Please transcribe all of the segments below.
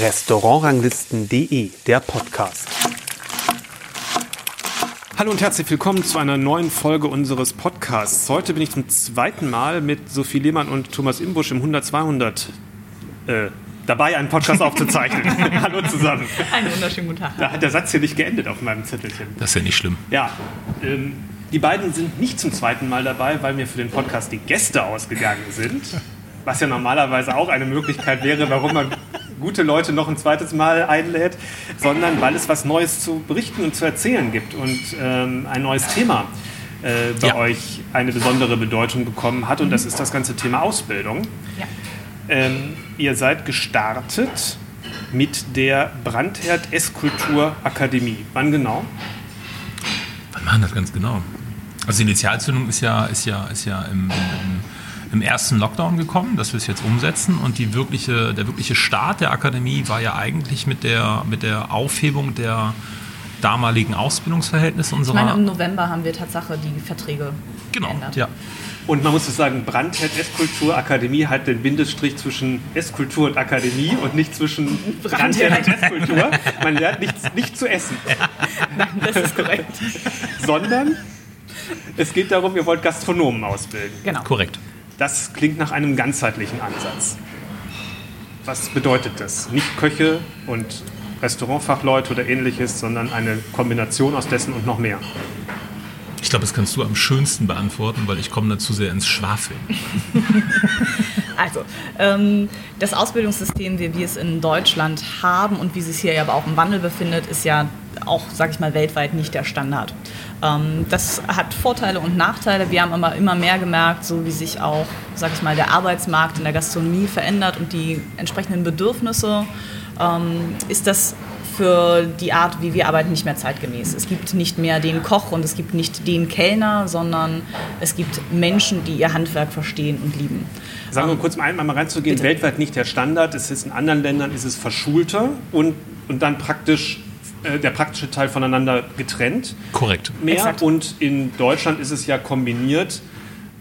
Restaurantranglisten.de, der Podcast. Hallo und herzlich willkommen zu einer neuen Folge unseres Podcasts. Heute bin ich zum zweiten Mal mit Sophie Lehmann und Thomas Imbusch im 100-200 äh, dabei, einen Podcast aufzuzeichnen. Hallo zusammen. Einen wunderschönen guten Tag. Da hat der Satz hier nicht geendet auf meinem Zettelchen. Das ist ja nicht schlimm. Ja, ähm, die beiden sind nicht zum zweiten Mal dabei, weil mir für den Podcast die Gäste ausgegangen sind. Was ja normalerweise auch eine Möglichkeit wäre, warum man gute Leute noch ein zweites Mal einlädt, sondern weil es was Neues zu berichten und zu erzählen gibt und ähm, ein neues Thema äh, bei Ja. euch eine besondere Bedeutung bekommen hat und das ist das ganze Thema Ausbildung. Ja. Ähm, ihr seid gestartet mit der Brandherd Esskultur Akademie. Wann genau? Wann machen das ganz genau? Also die Initialzündung ist ja, ist ja, ist ja im, im, im ersten Lockdown gekommen, dass wir es jetzt umsetzen. Und die wirkliche, der wirkliche Start der Akademie war ja eigentlich mit der, mit der Aufhebung der damaligen Ausbildungsverhältnisse Ich unserer. meine, im November haben wir Tatsache die Verträge genau, geändert. ja. Und man muss es sagen, Brandherd Esskultur Akademie hat den Bindestrich zwischen Esskultur und Akademie und nicht zwischen Brandherd und Esskultur. Man lernt nicht, nicht zu essen, Nein, das ist korrekt. sondern es geht darum, ihr wollt Gastronomen ausbilden. Genau. Korrekt. Das klingt nach einem ganzheitlichen Ansatz. Was bedeutet das? Nicht Köche und Restaurantfachleute oder ähnliches, sondern eine Kombination aus dessen und noch mehr. Ich glaube, das kannst du am schönsten beantworten, weil ich komme da zu sehr ins Schwafeln. Also, ähm, das Ausbildungssystem, wie wir es in Deutschland haben und wie es sich hier aber auch im Wandel befindet, ist ja auch, sage ich mal, weltweit nicht der Standard. Ähm, das hat Vorteile und Nachteile. Wir haben aber immer mehr gemerkt, so wie sich auch, sage ich mal, der Arbeitsmarkt in der Gastronomie verändert und die entsprechenden Bedürfnisse, ähm, ist das für die Art, wie wir arbeiten, nicht mehr zeitgemäß. Es gibt nicht mehr den Koch und es gibt nicht den Kellner, sondern es gibt Menschen, die ihr Handwerk verstehen und lieben. Sagen wir kurz mal einmal reinzugehen, Bitte. weltweit nicht der Standard. Es ist in anderen Ländern ist es verschulter und, und dann praktisch äh, der praktische Teil voneinander getrennt Korrekt. mehr. Exakt. Und in Deutschland ist es ja kombiniert.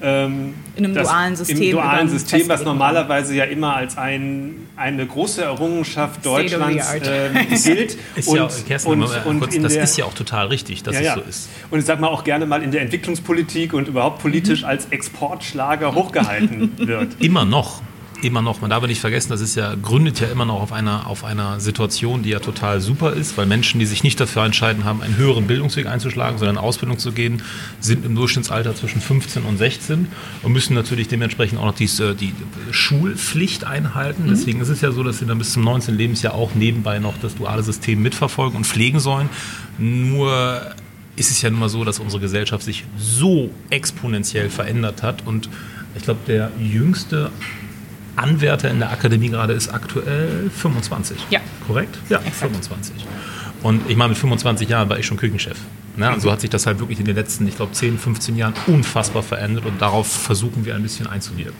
Ähm, In einem das- dualen System, Im dualen System, was normalerweise ja immer als ein, eine große Errungenschaft Deutschlands ähm, gilt. Ist ja, Kerstin, und, und kurz, in das der, ist ja auch total richtig, dass ja, es ja. so ist. Und ich sag mal auch gerne mal in der Entwicklungspolitik und überhaupt politisch Mhm. als Exportschlager hochgehalten wird. Immer noch. Immer noch. Man darf nicht vergessen, das ist ja, gründet ja immer noch auf einer, auf einer Situation, die ja total super ist, weil Menschen, die sich nicht dafür entscheiden haben, einen höheren Bildungsweg einzuschlagen, sondern in Ausbildung zu gehen, sind im Durchschnittsalter zwischen 15 und 16 und müssen natürlich dementsprechend auch noch dies, äh, die Schulpflicht einhalten. Deswegen ist es ja so, dass sie dann bis zum 19. Lebensjahr auch nebenbei noch das duale System mitverfolgen und pflegen sollen. Nur ist es ja nun mal so, dass unsere Gesellschaft sich so exponentiell verändert hat und ich glaube, der jüngste Anwärter in der Akademie gerade ist aktuell 25. Ja. Korrekt? Ja, Exakt. 25. Und ich meine, mit 25 Jahren war ich schon Küchenchef. Ne? Und so hat sich das halt wirklich in den letzten, ich glaube, 10, 15 Jahren unfassbar verändert und darauf versuchen wir ein bisschen einzuwirken.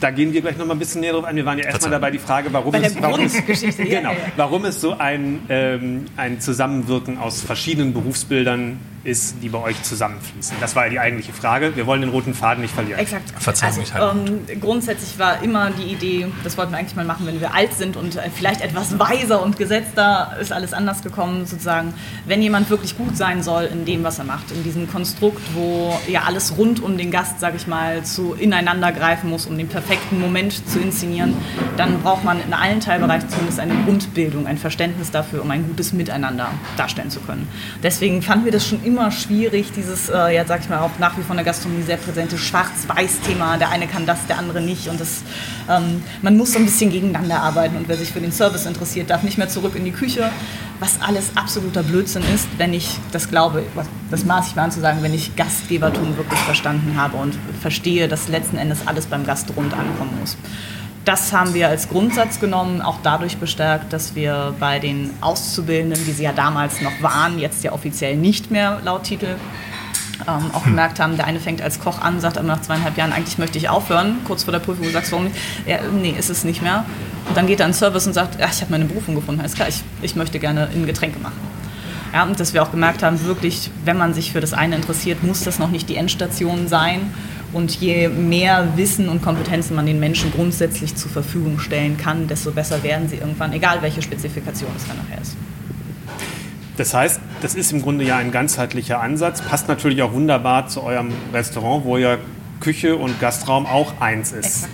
Da gehen wir gleich noch mal ein bisschen näher drauf ein. Wir waren ja erstmal dabei die Frage, warum, es, warum, es, genau, warum es so ein, ähm, ein Zusammenwirken aus verschiedenen Berufsbildern ist, die bei euch zusammenfließen. Das war ja die eigentliche Frage. Wir wollen den roten Faden nicht verlieren. Exakt. Verzeihung, also, ich halte- ähm, grundsätzlich war immer die Idee, das wollten wir eigentlich mal machen, wenn wir alt sind und äh, vielleicht etwas weiser und gesetzter, ist alles anders gekommen, sozusagen. Wenn jemand wirklich gut sein soll in dem, was er macht, in diesem Konstrukt, wo ja alles rund um den Gast, sage ich mal, zu ineinander greifen muss, um den perfekten Moment zu inszenieren, dann braucht man in allen Teilbereichen zumindest eine Grundbildung, ein Verständnis dafür, um ein gutes Miteinander darstellen zu können. Deswegen fanden wir das schon immer schwierig, dieses, äh, ja, sag ich mal, auch nach wie vor in der Gastronomie sehr präsente Schwarz-Weiß-Thema. Der eine kann das, der andere nicht. Und das, ähm, man muss so ein bisschen gegeneinander arbeiten. Und wer sich für den Service interessiert, darf nicht mehr zurück in die Küche. Was alles absoluter Blödsinn ist, wenn ich das glaube, das maß ich mal an zu sagen, wenn ich Gastgebertum wirklich verstanden habe und verstehe, dass letzten Endes alles beim Gast rund ankommen muss. Das haben wir als Grundsatz genommen, auch dadurch bestärkt, dass wir bei den Auszubildenden, wie sie ja damals noch waren, jetzt ja offiziell nicht mehr laut Titel, ähm, auch gemerkt haben, der eine fängt als Koch an, sagt aber nach zweieinhalb Jahren, eigentlich möchte ich aufhören, kurz vor der Prüfung, du sagst, warum nicht? Ja, nee, ist es nicht mehr. Und dann geht er in den Service und sagt, ja, ich habe meine Berufung gefunden, alles klar, ich, ich möchte gerne in Getränke machen. Ja, und dass wir auch gemerkt haben, wirklich, wenn man sich für das eine interessiert, muss das noch nicht die Endstation sein. Und je mehr Wissen und Kompetenzen man den Menschen grundsätzlich zur Verfügung stellen kann, desto besser werden sie irgendwann, egal welche Spezifikation es dann nachher ist. Das heißt, das ist im Grunde ja ein ganzheitlicher Ansatz, passt natürlich auch wunderbar zu eurem Restaurant, wo ja Küche und Gastraum auch eins ist. Exakt.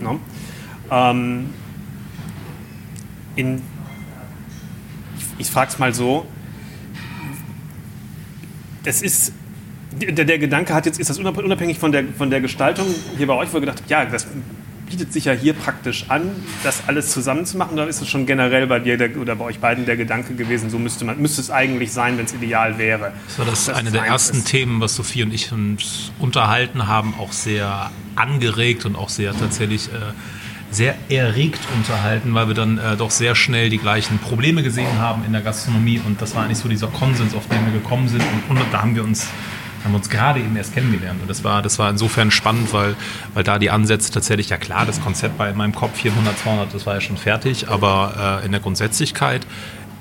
No? Ähm, in, ich, ich frage es mal so, es ist der, der, Gedanke hat jetzt, ist das unabhängig von der, von der Gestaltung hier bei euch, wo ihr gedacht habt, ja, das bietet sich ja hier praktisch an, das alles zusammenzumachen, oder ist es schon generell bei dir der, oder bei euch beiden der Gedanke gewesen, so müsste, man, müsste es eigentlich sein, wenn es ideal wäre? Das war das, das eine der ersten ist. Themen, was Sophie und ich uns unterhalten haben, auch sehr angeregt und auch sehr tatsächlich äh, sehr erregt unterhalten, weil wir dann äh, doch sehr schnell die gleichen Probleme gesehen haben in der Gastronomie und das war eigentlich so dieser Konsens, auf den wir gekommen sind und, und da haben wir uns haben uns gerade eben erst kennengelernt. Und das war, das war insofern spannend, weil, weil da die Ansätze tatsächlich, ja klar, das Konzept war in meinem Kopf 400, 200, das war ja schon fertig, aber äh, in der Grundsätzlichkeit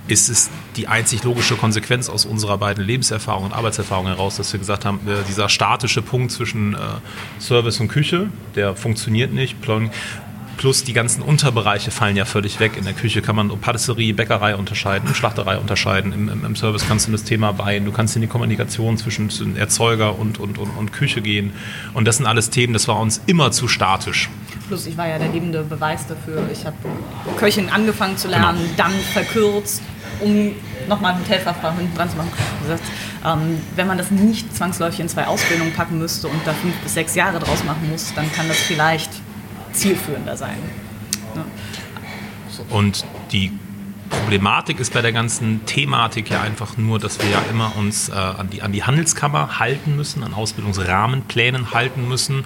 ist es die einzig logische Konsequenz aus unserer beiden Lebenserfahrungen und Arbeitserfahrungen heraus, dass wir gesagt haben, äh, dieser statische Punkt zwischen äh, Service und Küche, der funktioniert nicht. Plus die ganzen Unterbereiche fallen ja völlig weg. In der Küche kann man Patisserie, Bäckerei unterscheiden, Schlachterei unterscheiden. Im, im, Im, Service kannst du das Thema Wein, du kannst in die Kommunikation zwischen Erzeuger und, und, und, und Küche gehen. Und das sind alles Themen, das war uns immer zu statisch. Plus ich war ja der lebende Beweis dafür. Ich habe Köchin angefangen zu lernen, genau. dann verkürzt, um nochmal ein Hotelfachfrau hinten dran zu machen. Gesagt, ähm, wenn man das nicht zwangsläufig in zwei Ausbildungen packen müsste und da fünf bis sechs Jahre draus machen muss, dann kann das vielleicht zielführender sein. Ja. Und die Problematik ist bei der ganzen Thematik ja einfach nur, dass wir ja immer uns äh, an, die, an die Handelskammer halten müssen, an Ausbildungsrahmenplänen halten müssen.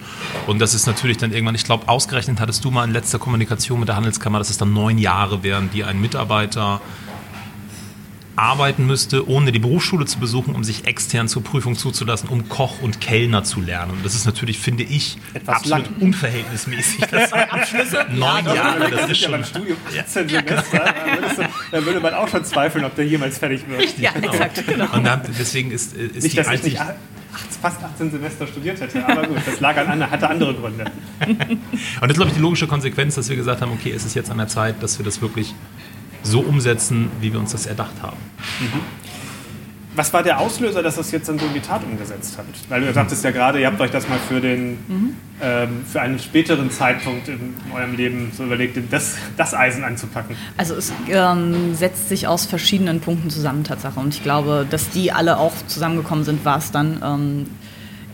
Und das ist natürlich dann irgendwann, ich glaube, ausgerechnet hattest du mal in letzter Kommunikation mit der Handelskammer, dass es dann neun Jahre wären, die ein Mitarbeiter arbeiten müsste, ohne die Berufsschule zu besuchen, um sich extern zur Prüfung zuzulassen, um Koch und Kellner zu lernen. Und das ist natürlich, finde ich, Etwas absolut lang. unverhältnismäßig. Das Abschlüsse? Neun ja, Jahre, das ist schon... Beim Studium 18 ja, Semester, da, da würde man auch schon zweifeln, ob der jemals fertig wird. Richtig, ja, genau. exakt. Genau. Und dann, deswegen ist, ist nicht, die dass einzig... Ich nicht fast 18 Semester studiert hätte, aber gut, das lag an, hatte andere Gründe. Und das ist, glaube ich, die logische Konsequenz, dass wir gesagt haben, okay, es ist jetzt an der Zeit, dass wir das wirklich so umsetzen, wie wir uns das erdacht haben. Mhm. Was war der Auslöser, dass das jetzt dann so in die Tat umgesetzt habt? Weil du sagtest ja gerade, ihr habt euch das mal für, den, mhm. ähm, für einen späteren Zeitpunkt in eurem Leben so überlegt, das, das Eisen anzupacken. Also es ähm, setzt sich aus verschiedenen Punkten zusammen, Tatsache. Und ich glaube, dass die alle auch zusammengekommen sind, war es dann. Ähm,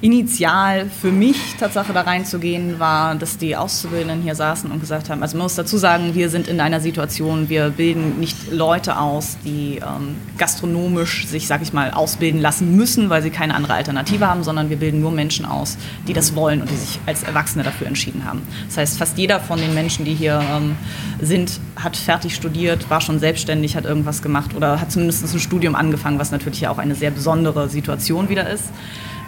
initial für mich Tatsache da reinzugehen, war, dass die Auszubildenden hier saßen und gesagt haben, also man muss dazu sagen, wir sind in einer Situation, wir bilden nicht Leute aus, die ähm, gastronomisch sich, sag ich mal, ausbilden lassen müssen, weil sie keine andere Alternative haben, sondern wir bilden nur Menschen aus, die das wollen und die sich als Erwachsene dafür entschieden haben. Das heißt, fast jeder von den Menschen, die hier ähm, sind, hat fertig studiert, war schon selbstständig, hat irgendwas gemacht oder hat zumindest ein Studium angefangen, was natürlich ja auch eine sehr besondere Situation wieder ist.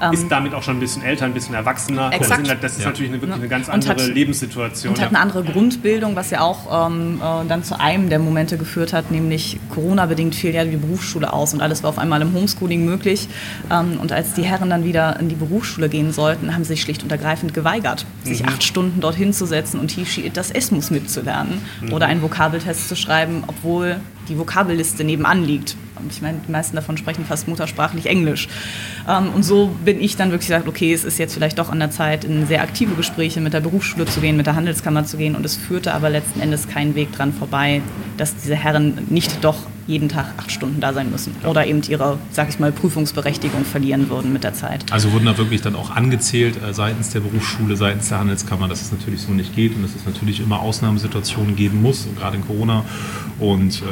Ähm, ist damit auch schon ein bisschen älter, ein bisschen erwachsener. Exakt. Das ist ja. natürlich eine, wirklich eine ganz andere hat, Lebenssituation. Und hat eine andere Grundbildung, was ja auch ähm, äh, dann zu einem der Momente geführt hat, nämlich Corona-bedingt fiel ja die Berufsschule aus und alles war auf einmal im Homeschooling möglich. Ähm, und als die Herren dann wieder in die Berufsschule gehen sollten, haben sie sich schlicht und ergreifend geweigert, sich mhm. acht Stunden dorthin zu setzen und Hishi das Esmus mitzulernen mhm. oder einen Vokabeltest zu schreiben, obwohl die Vokabelliste nebenan liegt. Ich meine, die meisten davon sprechen fast muttersprachlich Englisch. Ähm, und so bin ich dann wirklich gesagt, okay, es ist jetzt vielleicht doch an der Zeit, in sehr aktive Gespräche mit der Berufsschule zu gehen, mit der Handelskammer zu gehen. Und es führte aber letzten Endes keinen Weg dran vorbei, dass diese Herren nicht doch jeden Tag acht Stunden da sein müssen oder eben ihre, sag ich mal, Prüfungsberechtigung verlieren würden mit der Zeit. Also wurden da wirklich dann auch angezählt äh, seitens der Berufsschule, seitens der Handelskammer, dass es natürlich so nicht geht und dass es natürlich immer Ausnahmesituationen geben muss, gerade in Corona. Und äh,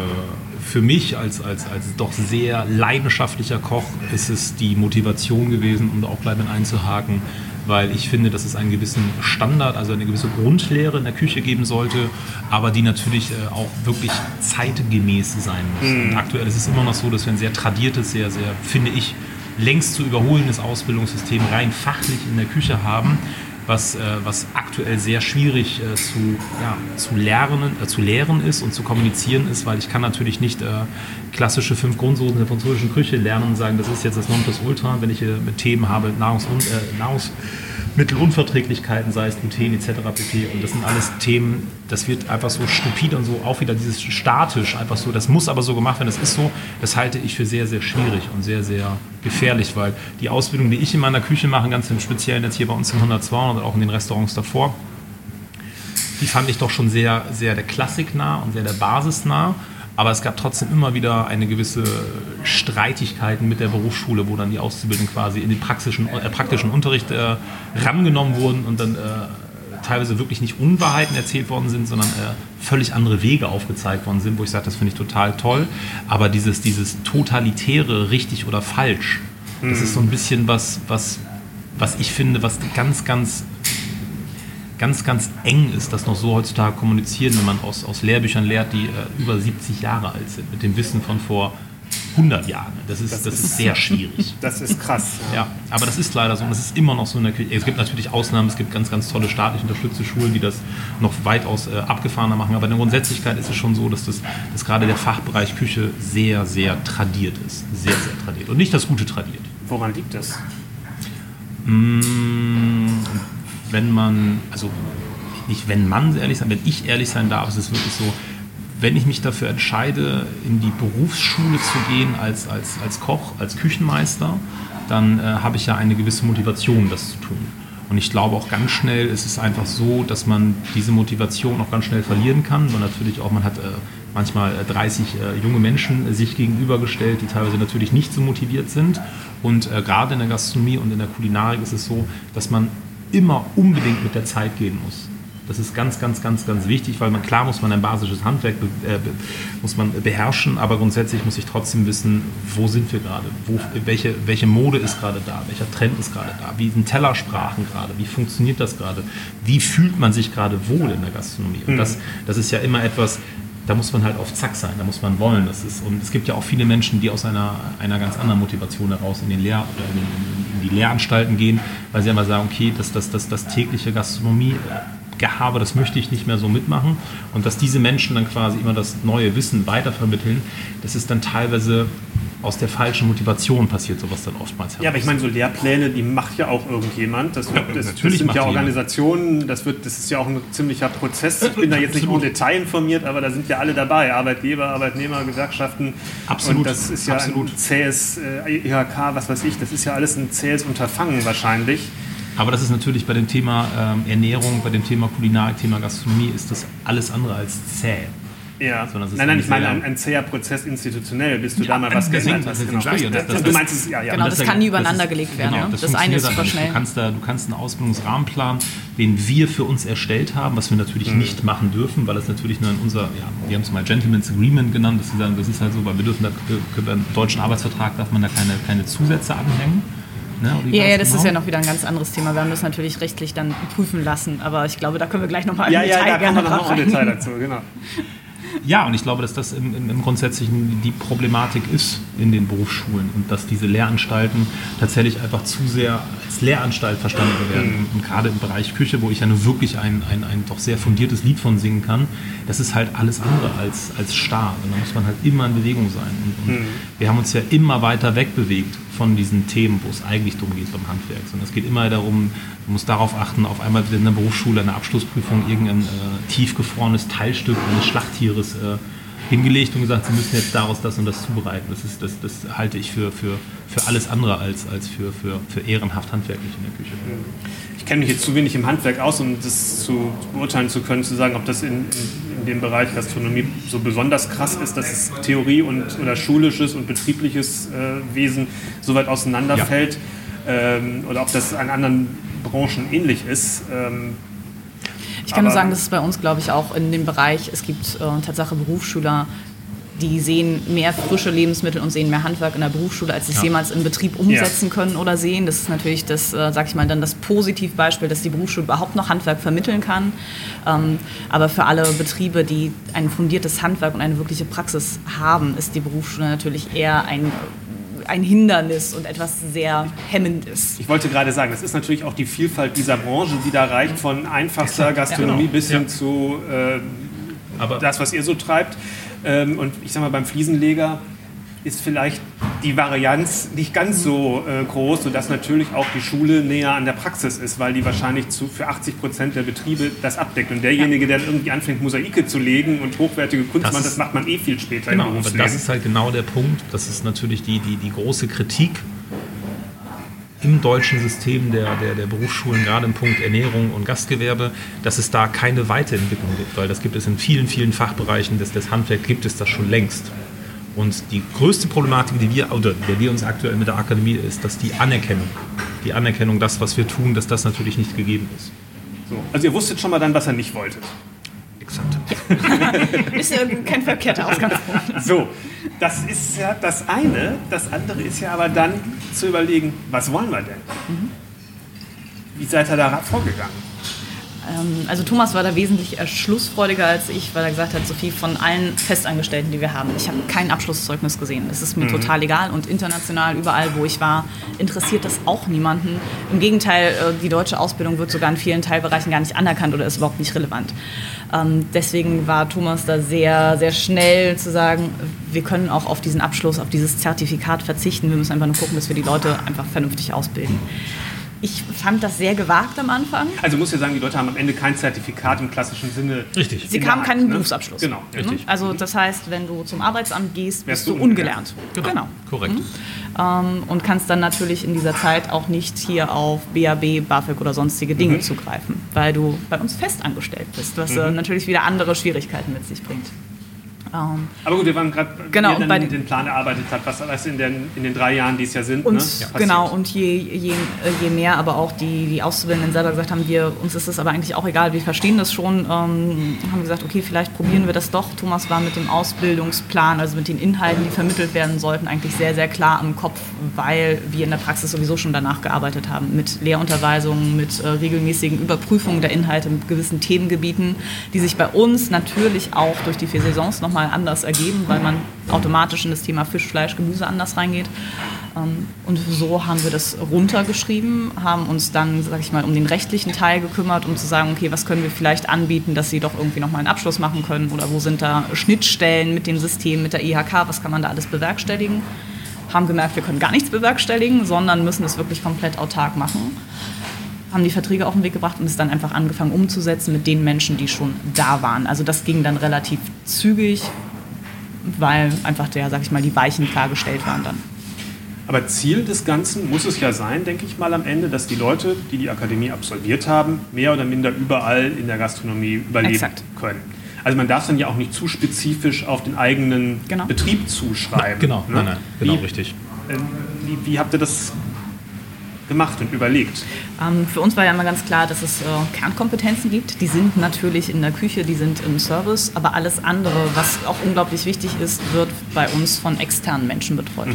für mich als, als, als doch sehr leidenschaftlicher Koch ist es die Motivation gewesen, um da auch gleich mit einzuhaken, weil ich finde, dass es einen gewissen Standard, also eine gewisse Grundlehre in der Küche geben sollte, aber die natürlich äh, auch wirklich zeitgemäß sein muss. Mhm. aktuell ist es immer noch so, dass wir ein sehr tradiertes, sehr, sehr, finde ich, längst zu überholendes Ausbildungssystem rein fachlich in der Küche haben was, äh, was aktuell sehr schwierig äh, zu, ja, zu, lernen, äh, zu lehren ist und zu kommunizieren ist, weil ich kann natürlich nicht äh, klassische fünf Grundsoßen der französischen Küche lernen und sagen, das ist jetzt das Nonplusultra, wenn ich mit Themen habe, Nahrungs, äh, Nahrungs Mittelunverträglichkeiten, sei es Gluten etc. pp. Und das sind alles Themen, das wird einfach so stupid und so auch wieder dieses statisch, einfach so, das muss aber so gemacht werden, das ist so, das halte ich für sehr, sehr schwierig und sehr, sehr gefährlich, weil die Ausbildung, die ich in meiner Küche mache, ganz im Speziellen jetzt hier bei uns in 102 und auch in den Restaurants davor, die fand ich doch schon sehr, sehr der Klassik nah und sehr der Basis nah. Aber es gab trotzdem immer wieder eine gewisse Streitigkeiten mit der Berufsschule, wo dann die Auszubildenden quasi in den praktischen, äh, praktischen Unterricht äh, rangenommen wurden und dann äh, teilweise wirklich nicht Unwahrheiten erzählt worden sind, sondern äh, völlig andere Wege aufgezeigt worden sind, wo ich sage, das finde ich total toll. Aber dieses, dieses totalitäre, richtig oder falsch, das ist so ein bisschen was, was, was ich finde, was ganz, ganz ganz, ganz eng ist, das noch so heutzutage kommunizieren, wenn man aus, aus Lehrbüchern lehrt, die äh, über 70 Jahre alt sind, mit dem Wissen von vor 100 Jahren. Das ist, das, das ist, ist sehr schwierig. Das ist krass. Ja. ja. aber das ist leider so und es ist immer noch so in der Küche. Es gibt natürlich Ausnahmen, es gibt ganz, ganz tolle staatlich unterstützte Schulen, die das noch weitaus äh, abgefahrener machen, aber in der Grundsätzlichkeit ist es schon so, dass, das, dass gerade der Fachbereich Küche sehr, sehr tradiert ist. Sehr, sehr tradiert und nicht das Gute tradiert. Woran liegt das? Mmh, wenn man, also nicht wenn man ehrlich sein, wenn ich ehrlich sein darf, ist es wirklich so, wenn ich mich dafür entscheide, in die Berufsschule zu gehen als, als, als Koch, als Küchenmeister, dann äh, habe ich ja eine gewisse Motivation, das zu tun. Und ich glaube auch ganz schnell ist es einfach so, dass man diese Motivation auch ganz schnell verlieren kann, weil natürlich auch man hat äh, manchmal 30 äh, junge Menschen äh, sich gegenübergestellt, die teilweise natürlich nicht so motiviert sind. Und äh, gerade in der Gastronomie und in der Kulinarik ist es so, dass man immer unbedingt mit der Zeit gehen muss. Das ist ganz, ganz, ganz, ganz wichtig, weil man klar muss man ein basisches Handwerk äh, muss man beherrschen, aber grundsätzlich muss ich trotzdem wissen, wo sind wir gerade, wo, welche, welche Mode ist gerade da, welcher Trend ist gerade da, wie sind Tellersprachen gerade, wie funktioniert das gerade, wie fühlt man sich gerade wohl in der Gastronomie. Und das, das ist ja immer etwas, da muss man halt auf Zack sein, da muss man wollen. Das ist, und es gibt ja auch viele Menschen, die aus einer, einer ganz anderen Motivation heraus in, den Lehr oder in, in, in die Lehranstalten gehen, weil sie einfach sagen, okay, das, das, das, das tägliche Gastronomie. Gehabe, das möchte ich nicht mehr so mitmachen. Und dass diese Menschen dann quasi immer das neue Wissen weitervermitteln, das ist dann teilweise aus der falschen Motivation passiert sowas dann oftmals heraus. Ja, aber ich meine, so Lehrpläne, die macht ja auch irgendjemand. Das, wird, das, das sind ja Organisationen, das, wird, das ist ja auch ein ziemlicher Prozess. Ich bin da jetzt nicht im Detail informiert, aber da sind ja alle dabei. Arbeitgeber, Arbeitnehmer, Gewerkschaften. Absolut. Und das ist ja Absolut. ein zähes äh, IHK, was weiß ich, das ist ja alles ein zähes Unterfangen wahrscheinlich. Aber das ist natürlich bei dem Thema ähm, Ernährung, bei dem Thema Kulinarik, Thema Gastronomie, ist das alles andere als zäh. Ja. Nein, nein, ich meine ein, ein zäher Prozess institutionell, bis du ja, da mal was geändert hast. Genau. Das, das, du meinst es, ja, ja. Genau, das, das kann nie übereinander gelegt werden. Genau, ne? das, eine ist super schnell. Du kannst, da, du kannst einen Ausbildungsrahmenplan, den wir für uns erstellt haben, was wir natürlich mhm. nicht machen dürfen, weil es natürlich nur in unser, ja, wir haben es mal Gentleman's Agreement genannt, dass sie sagen, das ist halt so, weil wir dürfen da, beim deutschen Arbeitsvertrag darf man da keine, keine Zusätze anhängen. Ne? Ja, ja, das genau? ist ja noch wieder ein ganz anderes Thema. Wir haben das natürlich rechtlich dann prüfen lassen, aber ich glaube, da können wir gleich nochmal ja, im Detail ja, da gerne noch ein Detail dazu, genau. Ja, und ich glaube, dass das im, im, Grundsätzlichen die Problematik ist in den Berufsschulen und dass diese Lehranstalten tatsächlich einfach zu sehr als Lehranstalt verstanden werden. Und, gerade im Bereich Küche, wo ich ja nur wirklich ein, ein, ein doch sehr fundiertes Lied von singen kann, das ist halt alles andere als, als starr. Und da muss man halt immer in Bewegung sein. Und, und mhm. wir haben uns ja immer weiter wegbewegt von diesen Themen, wo es eigentlich darum geht beim Handwerk. Sondern es geht immer darum, man muss darauf achten, auf einmal wird in der Berufsschule eine Abschlussprüfung irgendein äh, tiefgefrorenes Teilstück eines Schlachttieres äh, hingelegt und gesagt, sie müssen jetzt daraus das und das zubereiten. Das, ist, das, das halte ich für, für, für alles andere als, als für, für, für ehrenhaft handwerklich in der Küche. Ich kenne mich jetzt zu wenig im Handwerk aus, um das zu beurteilen zu können, zu sagen, ob das in, in, in dem Bereich Gastronomie so besonders krass ist, dass es Theorie und oder schulisches und betriebliches äh, Wesen so weit auseinanderfällt. Ja. Ähm, oder ob das an anderen Branchen ähnlich ist. Ähm, ich kann nur sagen, das ist bei uns, glaube ich, auch in dem Bereich, es gibt äh, Tatsache Berufsschüler, die sehen mehr frische Lebensmittel und sehen mehr Handwerk in der Berufsschule, als sie es ja. jemals im Betrieb umsetzen ja. können oder sehen. Das ist natürlich das, äh, sag ich mal, dann das Positivbeispiel, dass die Berufsschule überhaupt noch Handwerk vermitteln kann. Ähm, aber für alle Betriebe, die ein fundiertes Handwerk und eine wirkliche Praxis haben, ist die Berufsschule natürlich eher ein ein Hindernis und etwas sehr Hemmendes. Ich wollte gerade sagen, das ist natürlich auch die Vielfalt dieser Branche, die da reicht von einfachster Gastronomie genau. bis hin Ja. zu äh, Aber das, was ihr so treibt. Ähm, und ich sag mal, beim Fliesenleger ist vielleicht die Varianz nicht ganz so äh, groß, sodass natürlich auch die Schule näher an der Praxis ist, weil die wahrscheinlich zu, für 80 Prozent der Betriebe das abdeckt. Und derjenige, der dann irgendwie anfängt, Mosaike zu legen und hochwertige Kunst Das macht, das macht man eh viel später Genau, im aber Berufsleben. das ist halt genau der Punkt. Das ist natürlich die, die, die große Kritik im deutschen System der, der, der Berufsschulen, gerade im Punkt Ernährung und Gastgewerbe, dass es da keine Weiterentwicklung gibt, weil das gibt es in vielen, vielen Fachbereichen des, des Handwerks gibt es das schon längst. Und die größte Problematik, die wir, oder der wir uns aktuell mit der Akademie ist, dass die Anerkennung, die Anerkennung, das, was wir tun, dass das natürlich nicht gegeben ist. so. Also ihr wusstet schon mal dann, was ihr nicht wolltet. Exakt. Ist ja kein verkehrter Ausgangspunkt. So, das ist ja das eine. Das andere ist ja aber dann zu überlegen, was wollen wir denn? Wie seid ihr da vorgegangen? Ähm, Also Thomas war da wesentlich schlussfreudiger als ich, weil er gesagt hat, Sophie, von allen Festangestellten, die wir haben, ich habe kein Abschlusszeugnis gesehen. Es ist mir total egal und international, überall, wo ich war, interessiert das auch niemanden. Im Gegenteil, äh, die deutsche Ausbildung wird sogar in vielen Teilbereichen gar nicht anerkannt oder ist überhaupt nicht relevant. Ähm, Deswegen war Thomas da sehr, sehr schnell zu sagen, wir können auch auf diesen Abschluss, auf dieses Zertifikat verzichten. Wir müssen einfach nur gucken, dass wir die Leute einfach vernünftig ausbilden. Ich fand das sehr gewagt am Anfang. Also muss ja sagen, die Leute haben am Ende kein Zertifikat im klassischen Sinne. Richtig. Sie kamen der keinen ne? Berufsabschluss. Genau, richtig. Ne? Also das heißt, wenn du zum Arbeitsamt gehst, Wärst bist du ungelernt. Genau. Korrekt. Ähm, und kannst dann natürlich in dieser Zeit auch nicht hier auf BAB, BAföG oder sonstige Dinge Mhm. zugreifen, weil du bei uns festangestellt bist, was äh, natürlich wieder andere Schwierigkeiten mit sich bringt. Ähm, Aber gut, wir waren gerade, Genau, und dann bei- den Plan erarbeitet habt, was alles in den, in den drei Jahren, die es ja sind, Und ne, passiert. genau, und je, je, je mehr aber auch die, die Auszubildenden selber gesagt haben, wir, uns ist das aber eigentlich auch egal, wir verstehen das schon, ähm, haben gesagt, okay, vielleicht probieren wir das doch. Thomas war mit dem Ausbildungsplan, also mit den Inhalten, die vermittelt werden sollten, eigentlich sehr, sehr klar im Kopf, weil wir in der Praxis sowieso schon danach gearbeitet haben, mit Lehrunterweisungen, mit äh, regelmäßigen Überprüfungen der Inhalte mit gewissen Themengebieten, die sich bei uns natürlich auch durch die vier Saisons nochmal anders ergeben, weil man automatisch in das Thema Fisch, Fleisch, Gemüse anders reingeht. Ähm, Und so haben wir das runtergeschrieben, haben uns dann, sag ich mal, um den rechtlichen Teil gekümmert, um zu sagen, okay, was können wir vielleicht anbieten, dass sie doch irgendwie nochmal einen Abschluss machen können oder wo sind da Schnittstellen mit dem System, mit der IHK, was kann man da alles bewerkstelligen. Haben gemerkt, wir können gar nichts bewerkstelligen, sondern müssen es wirklich komplett autark machen. Haben die Verträge auf den Weg gebracht und es dann einfach angefangen umzusetzen mit den Menschen, die schon da waren. Also das ging dann relativ zügig, weil einfach der, sag ich mal, die Weichen klargestellt waren dann. Aber Ziel des Ganzen muss es ja sein, denke ich mal am Ende, dass die Leute, die die Akademie absolviert haben, mehr oder minder überall in der Gastronomie überleben Exakt. können. Also man darf dann ja auch nicht zu spezifisch auf den eigenen Genau. Betrieb zuschreiben. Genau, ne? nein, nein, genau, wie, richtig. äh, wie, wie habt ihr das gemacht und überlegt? Ähm, für uns war ja immer ganz klar, dass es äh, Kernkompetenzen gibt. Die sind natürlich in der Küche, die sind im Service, aber alles andere, was auch unglaublich wichtig ist, wird bei uns von externen Menschen betreut.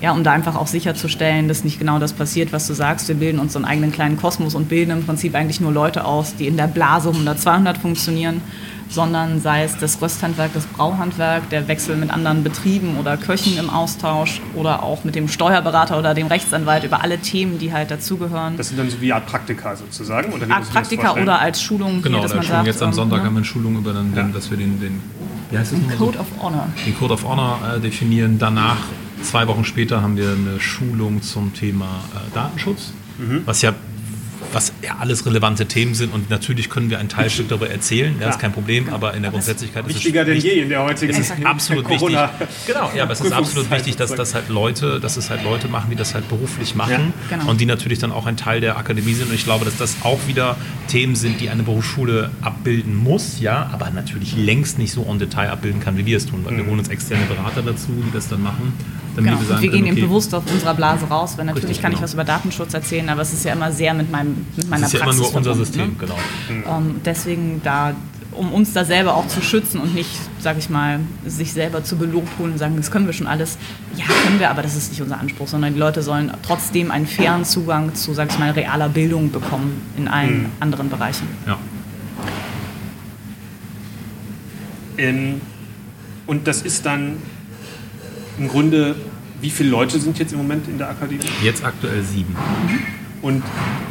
Ja, um da einfach auch sicherzustellen, dass nicht genau das passiert, was du sagst. Wir bilden uns so einen eigenen kleinen Kosmos und bilden im Prinzip eigentlich nur Leute aus, die in der Blase 100, 200 funktionieren sondern sei es das Rösthandwerk, das Brauhandwerk, der Wechsel mit anderen Betrieben oder Köchen im Austausch oder auch mit dem Steuerberater oder dem Rechtsanwalt über alle Themen, die halt dazugehören. Das sind dann so wie Art Praktika sozusagen? Oder Art Praktika oder als Schulung, Genau, hier, dass da man Schulung sagt, jetzt am ähm, Sonntag ne, haben wir eine Schulung über den, den dass wir den, den wie heißt das so? Code of Honor. den Code of Honor äh, definieren. Danach, zwei Wochen später, haben wir eine Schulung zum Thema äh, Datenschutz, was ja was ja alles relevante Themen sind und natürlich können wir ein Teilstück darüber erzählen, ja, ist kein Problem, aber in der Grundsätzlichkeit ist es Wichtiger denn je in der heutigen es ist absolut wichtig. Genau, ja, aber es ist absolut wichtig, dass das halt Leute, dass es halt Leute machen, die das halt beruflich machen Ja, genau. und die natürlich dann auch ein Teil der Akademie sind. Und ich glaube, dass das auch wieder Themen sind, die eine Berufsschule abbilden muss, ja, aber natürlich längst nicht so en Detail abbilden kann, wie wir es tun, weil wir holen uns externe Berater dazu, die das dann machen. Damit Genau. wir sagen wir gehen können, eben okay, bewusst aus unserer Blase raus, weil natürlich Richtig, kann ich genau. was über Datenschutz erzählen, aber es ist ja immer sehr mit, meinem, mit meiner Das ist ja immer Praxis nur unser verbunden, System, ne? genau. Ähm, deswegen da, um uns da selber auch zu schützen und nicht, sag ich mal, sich selber zu belobhulen und sagen, das können wir schon alles. Ja, können wir, aber das ist nicht unser Anspruch, sondern die Leute sollen trotzdem einen fairen Zugang zu, sag ich mal, realer Bildung bekommen in allen anderen Bereichen. Ja. Ähm, und das ist dann im Grunde Wie viele Leute sind jetzt im Moment in der Akademie? Jetzt aktuell sieben. Und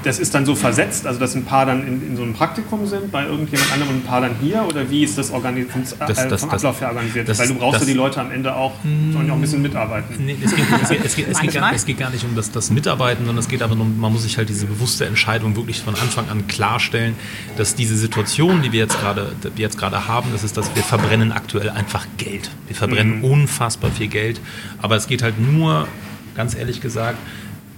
das ist dann so versetzt, also dass ein paar dann in, in so einem Praktikum sind bei irgendjemand anderem und ein paar dann hier? Oder wie ist das, organis vom, äh, Das- das- vom Ablauf her organisiert? das- Weil du brauchst das- ja die Leute am Ende auch, sollen ja auch ein bisschen mitarbeiten. Nee, es, geht, es, geht, es, geht, es, geht gar, es geht gar nicht um das, das Mitarbeiten, sondern es geht aber um, man muss sich halt diese bewusste Entscheidung wirklich von Anfang an klarstellen, dass diese Situation, die wir jetzt gerade, die wir jetzt gerade haben, das ist, dass wir verbrennen aktuell einfach Geld. Wir verbrennen unfassbar viel Geld, aber es geht halt nur, ganz ehrlich gesagt,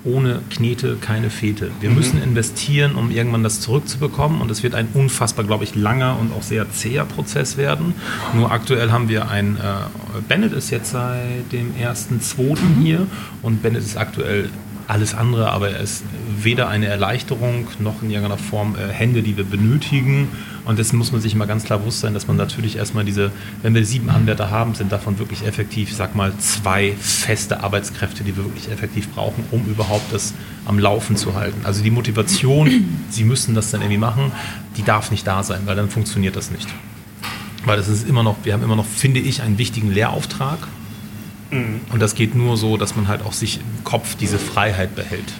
ohne Knete keine Fete. Wir müssen investieren, um irgendwann das zurückzubekommen und es wird ein unfassbar, glaube ich, langer und auch sehr zäher Prozess werden. Nur aktuell haben wir ein, äh, Bennett ist jetzt seit dem 1.2. hier und Bennett ist aktuell alles andere, aber er ist weder eine Erleichterung noch in irgendeiner Form äh, Hände, die wir benötigen. Und dessen muss man sich immer ganz klar bewusst sein, dass man natürlich erstmal diese, wenn wir sieben Anwärter haben, sind davon wirklich effektiv, ich sag mal, zwei feste Arbeitskräfte, die wir wirklich effektiv brauchen, um überhaupt das am Laufen zu halten. Also die Motivation, sie müssen das dann irgendwie machen, die darf nicht da sein, weil dann funktioniert das nicht. Weil das ist immer noch, wir haben immer noch, finde ich, einen wichtigen Lehrauftrag. Und das geht nur so, dass man halt auch sich im Kopf diese Freiheit behält.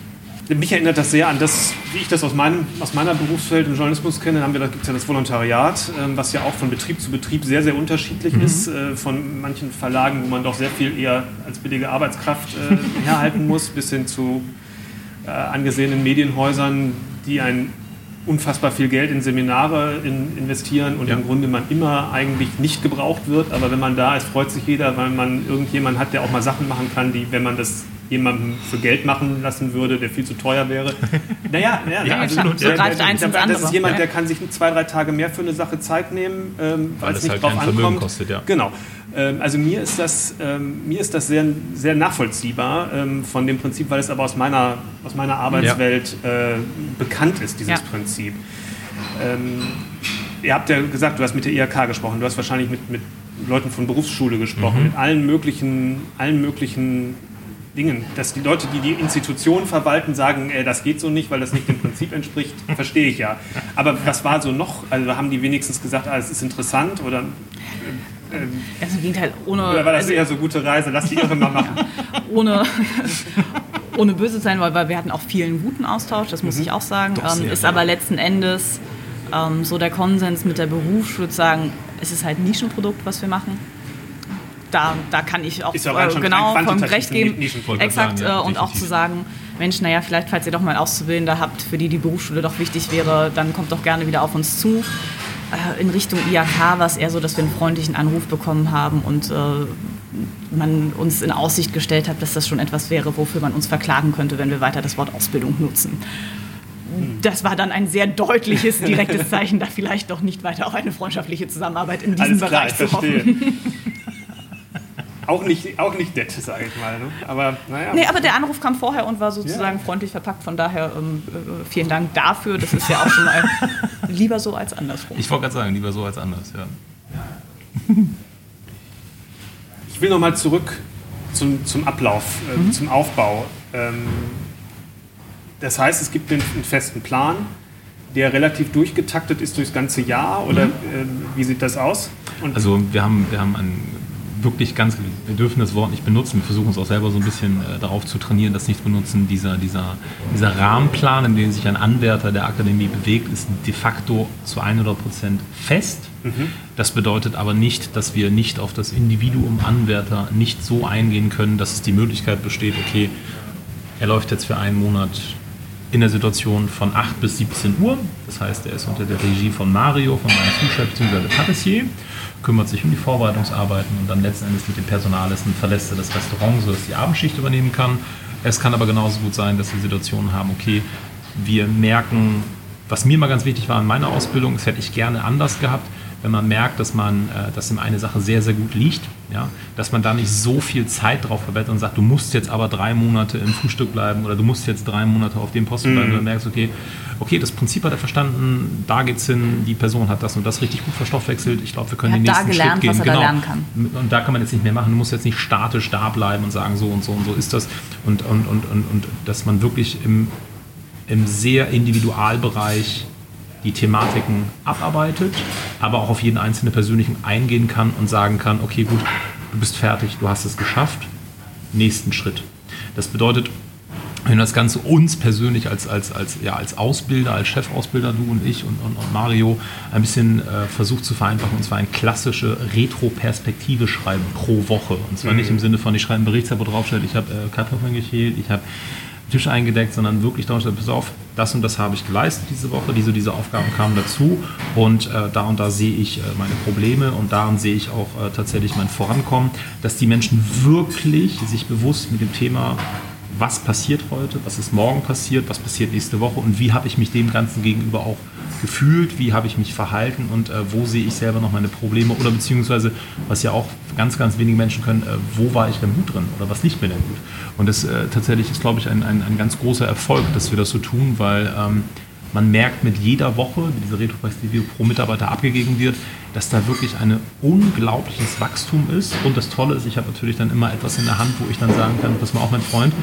Mich erinnert das sehr an das, wie ich das aus, meinem, aus meiner Berufswelt im Journalismus kenne. Da haben wir, da gibt es ja das Volontariat, ähm, was ja auch von Betrieb zu Betrieb sehr, sehr unterschiedlich ist. Äh, von manchen Verlagen, wo man doch sehr viel eher als billige Arbeitskraft äh, herhalten muss, bis hin zu äh, angesehenen Medienhäusern, die ein unfassbar viel Geld in Seminare in, investieren und Ja. im Grunde man immer eigentlich nicht gebraucht wird. Aber wenn man da ist, freut sich jeder, weil man irgendjemanden hat, der auch mal Sachen machen kann, die, wenn man das jemandem für Geld machen lassen würde, der viel zu teuer wäre. Naja, ja, Ja, also, absolut, so der- der- eins der- ins Das ist jemand, Ja. der kann sich zwei, drei Tage mehr für eine Sache Zeit nehmen, ähm, weil, es nicht halt drauf kein Vermögen ankommt. kostet, ja. Genau. Ähm, also mir ist das, ähm, mir ist das sehr, sehr nachvollziehbar ähm, von dem Prinzip, weil es aber aus meiner, aus meiner Arbeitswelt äh, bekannt ist, dieses Ja. Prinzip. Ähm, ihr habt ja gesagt, du hast mit der IHK gesprochen, du hast wahrscheinlich mit, mit Leuten von Berufsschule gesprochen, mit allen möglichen, allen möglichen Dingen. Dass die Leute, die die Institution verwalten, sagen, äh, das geht so nicht, weil das nicht dem Prinzip entspricht, verstehe ich ja. Aber was war so noch? Also haben die wenigstens gesagt, ah, es ist interessant oder, Ganz im Gegenteil, ohne, oder war das also eher so gute Reise, lass die Irre mal machen? ohne, ohne böse zu sein, weil, wir hatten auch vielen guten Austausch, das muss ich auch sagen. Doch, Ähm, ist aber letzten Endes ähm, so der Konsens mit der Berufsschule sagen, es ist halt ein Nischenprodukt, was wir machen. Da, da kann ich auch rein äh, genau vom Recht geben. Exakt. sagen, ja, äh, und auch zu sagen, Mensch, naja, vielleicht, falls ihr doch mal einen Auszubildender habt, für die die Berufsschule doch wichtig wäre, dann kommt doch gerne wieder auf uns zu. Äh, in Richtung IHK war es eher so, dass wir einen freundlichen Anruf bekommen haben und äh, man uns in Aussicht gestellt hat, dass das schon etwas wäre, wofür man uns verklagen könnte, wenn wir weiter das Wort Ausbildung nutzen. Das war dann ein sehr deutliches, direktes Zeichen, da vielleicht doch nicht weiter auf eine freundschaftliche Zusammenarbeit in diesem Alles klar, Bereich ich zu hoffen. Auch, nicht, auch nicht nett, sage ich mal. Ne? Aber naja. Nee, aber der Anruf kam vorher und war sozusagen Ja. freundlich verpackt. Von daher ähm, äh, vielen Dank dafür. Das ist ja auch schon mal lieber so als andersrum. Ich wollte gerade sagen, lieber so als anders, ja. Ich will nochmal zurück zum, zum Ablauf, äh, zum Aufbau. Ähm, das heißt, es gibt einen, einen festen Plan, der relativ durchgetaktet ist durchs ganze Jahr oder ähm, wie sieht das aus? Und Also wir haben, wir haben ein wirklich ganz, wir dürfen das Wort nicht benutzen, wir versuchen uns auch selber so ein bisschen äh, darauf zu trainieren, das nicht zu benutzen. Dieser, dieser, dieser Rahmenplan, in dem sich ein Anwärter der Akademie bewegt, ist de facto zu 100% fest. Das bedeutet aber nicht, dass wir nicht auf das Individuum Anwärter nicht so eingehen können, dass es die Möglichkeit besteht, okay, er läuft jetzt für einen Monat in der Situation von 8 bis 17 Uhr. Das heißt, er ist unter der Regie von Mario, von meinem Zuschef bzw. Patissier, kümmert sich um die Vorbereitungsarbeiten und dann letzten Endes mit dem Personalisten verlässt er das Restaurant, sodass die Abendschicht übernehmen kann. Es kann aber genauso gut sein, dass wir Situationen haben, okay, wir merken, was mir mal ganz wichtig war in meiner Ausbildung, das hätte ich gerne anders gehabt, wenn man merkt, dass man, äh, dass ihm eine Sache sehr, sehr gut liegt, ja, dass man da nicht so viel Zeit drauf verwettet und sagt, du musst jetzt aber drei Monate im Frühstück bleiben oder du musst jetzt drei Monate auf dem Posten bleiben, und du merkst, okay, okay, das Prinzip hat er verstanden, da geht's hin, die Person hat das und das richtig gut verstoffwechselt, ich glaube, wir können Er den nächsten gelernt, Schritt gehen. was er da lernen kann. Und da kann man jetzt nicht mehr machen, du musst jetzt nicht statisch da bleiben und sagen, so und so und so ist das. Und, und, und, und, und dass man wirklich im, im sehr Individualbereich die Thematiken abarbeitet, aber auch auf jeden einzelnen persönlichen eingehen kann und sagen kann, okay, gut, du bist fertig, du hast es geschafft. nächsten Schritt. Das bedeutet, wenn das Ganze uns persönlich als, als, als, ja, als Ausbilder, als Chefausbilder, du und ich und, und, und Mario, ein bisschen äh, versucht zu vereinfachen, und zwar eine klassische Retro-Perspektive schreiben pro Woche. Und zwar mhm. nicht im Sinne von, ich schreibe einen Bericht, wo draufsteht, ich habe äh, Kartoffeln geschält, ich habe Tisch eingedeckt, sondern wirklich da steht, pass auf, das und das habe ich geleistet diese Woche, diese, diese Aufgaben kamen dazu und äh, da und da sehe ich äh, meine Probleme und daran sehe ich auch äh, tatsächlich mein Vorankommen, dass die Menschen wirklich sich bewusst mit dem Thema was passiert heute, was ist morgen passiert, was passiert nächste Woche und wie habe ich mich dem Ganzen gegenüber auch gefühlt, wie habe ich mich verhalten und äh, wo sehe ich selber noch meine Probleme oder beziehungsweise, was ja auch ganz, ganz wenige Menschen können, äh, wo war ich denn gut drin oder was nicht mehr denn gut. Und das äh, tatsächlich ist, glaube ich, ein, ein, ein, ganz großer Erfolg, dass wir das so tun, weil ähm, man merkt mit jeder Woche, die diese Retroperspektive pro Mitarbeiter abgegeben wird, dass da wirklich ein unglaubliches Wachstum ist. Und das Tolle ist, ich habe natürlich dann immer etwas in der Hand, wo ich dann sagen kann, pass mal auch mein Freund,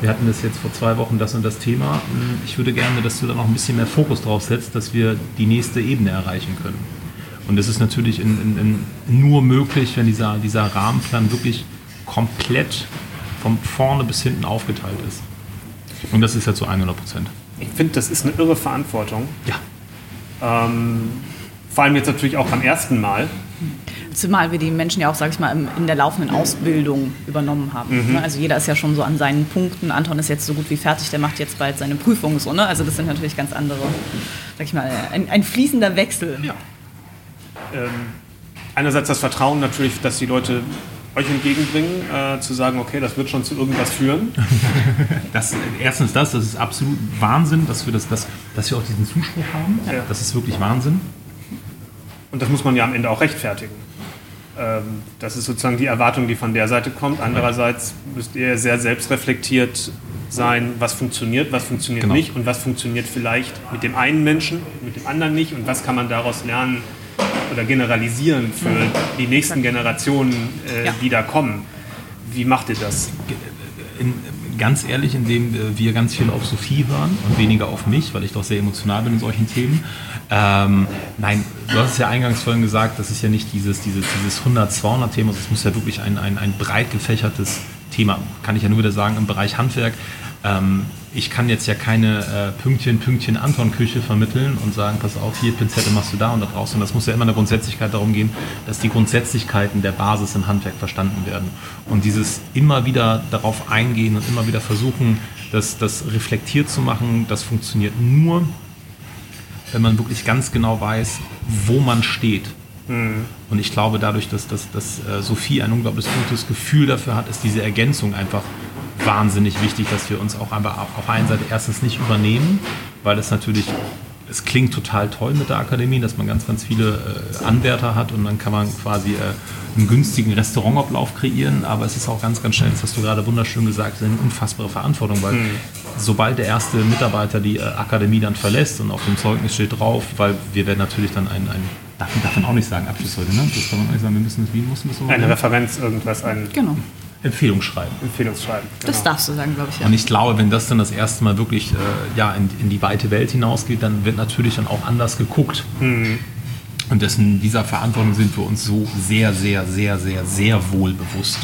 wir hatten das jetzt vor zwei Wochen, das und das Thema. Ich würde gerne, dass du da noch ein bisschen mehr Fokus drauf setzt, dass wir die nächste Ebene erreichen können. Und das ist natürlich in, in, in nur möglich, wenn dieser, dieser Rahmenplan wirklich komplett von vorne bis hinten aufgeteilt ist. Und das ist ja zu 100 Prozent ich finde, das ist eine irre Verantwortung. Ja. Ähm, vor allem jetzt natürlich auch beim ersten Mal. Zumal wir die Menschen ja auch, sage ich mal, in der laufenden Ausbildung übernommen haben. Mhm. Ne? Also jeder ist ja schon so an seinen Punkten. Anton ist jetzt so gut wie fertig, der macht jetzt bald seine Prüfung. So, ne? Also das sind natürlich ganz andere, sag ich mal, ein, ein fließender Wechsel. Ja. Ähm, einerseits das Vertrauen natürlich, dass die Leute euch entgegenbringen, äh, zu sagen, okay, das wird schon zu irgendwas führen? Das, erstens das, das ist absolut Wahnsinn, dass wir, das, das, dass wir auch diesen Zuspruch haben. Ja. Das ist wirklich Wahnsinn. Und das muss man ja am Ende auch rechtfertigen. Ähm, das ist sozusagen die Erwartung, die von der Seite kommt. Andererseits müsst ihr sehr selbstreflektiert sein, was funktioniert, was funktioniert genau. nicht und was funktioniert vielleicht mit dem einen Menschen, mit dem anderen nicht und was kann man daraus lernen, oder generalisieren für die nächsten Generationen, äh, ja. die da kommen. Wie macht ihr das? In, ganz ehrlich, indem wir ganz viel auf Sophie hören und weniger auf mich, weil ich doch sehr emotional bin in solchen Themen. Ähm, nein, du hast es ja eingangs vorhin gesagt, das ist ja nicht dieses, dieses, dieses 100-200-Thema, es muss ja wirklich ein, ein, ein breit gefächertes Thema, kann ich ja nur wieder sagen, im Bereich Handwerk ähm, ich kann jetzt ja keine äh, Pünktchen, Pünktchen Anton-Küche vermitteln und sagen, pass auf, hier Pinzette machst du da und da draußen. Das muss ja immer eine Grundsätzlichkeit darum gehen, dass die Grundsätzlichkeiten der Basis im Handwerk verstanden werden. Und dieses immer wieder darauf eingehen und immer wieder versuchen, das, das reflektiert zu machen, das funktioniert nur, wenn man wirklich ganz genau weiß, wo man steht. Mhm. Und ich glaube, dadurch, dass, dass, dass äh, Sophie ein unglaublich gutes Gefühl dafür hat, ist diese Ergänzung einfach wahnsinnig wichtig, dass wir uns auch einfach auf einer Seite erstens nicht übernehmen, weil es natürlich, es klingt total toll mit der Akademie, dass man ganz, ganz viele äh, Anwärter hat und dann kann man quasi äh, einen günstigen Restaurantablauf kreieren, aber es ist auch ganz, ganz schnell, das hast du gerade wunderschön gesagt, eine unfassbare Verantwortung, weil mhm. sobald der erste Mitarbeiter die äh, Akademie dann verlässt und auf dem Zeugnis steht drauf, weil wir werden natürlich dann ein, ein darf, darf man auch nicht sagen, Abschlusszeugnis, ne? Das kann man auch nicht sagen, wir müssen das, wie mussten das so Eine Referenz, irgendwas, ein... Genau. Empfehlungsschreiben. Empfehlungsschreiben. Genau. Das darfst du sagen, glaube ich. Ja. Und ich glaube, wenn das dann das erste Mal wirklich äh, ja, in, in, die weite Welt hinausgeht, dann wird natürlich dann auch anders geguckt. Mhm. Und dessen dieser Verantwortung sind wir uns so sehr, sehr, sehr, sehr, sehr wohl bewusst.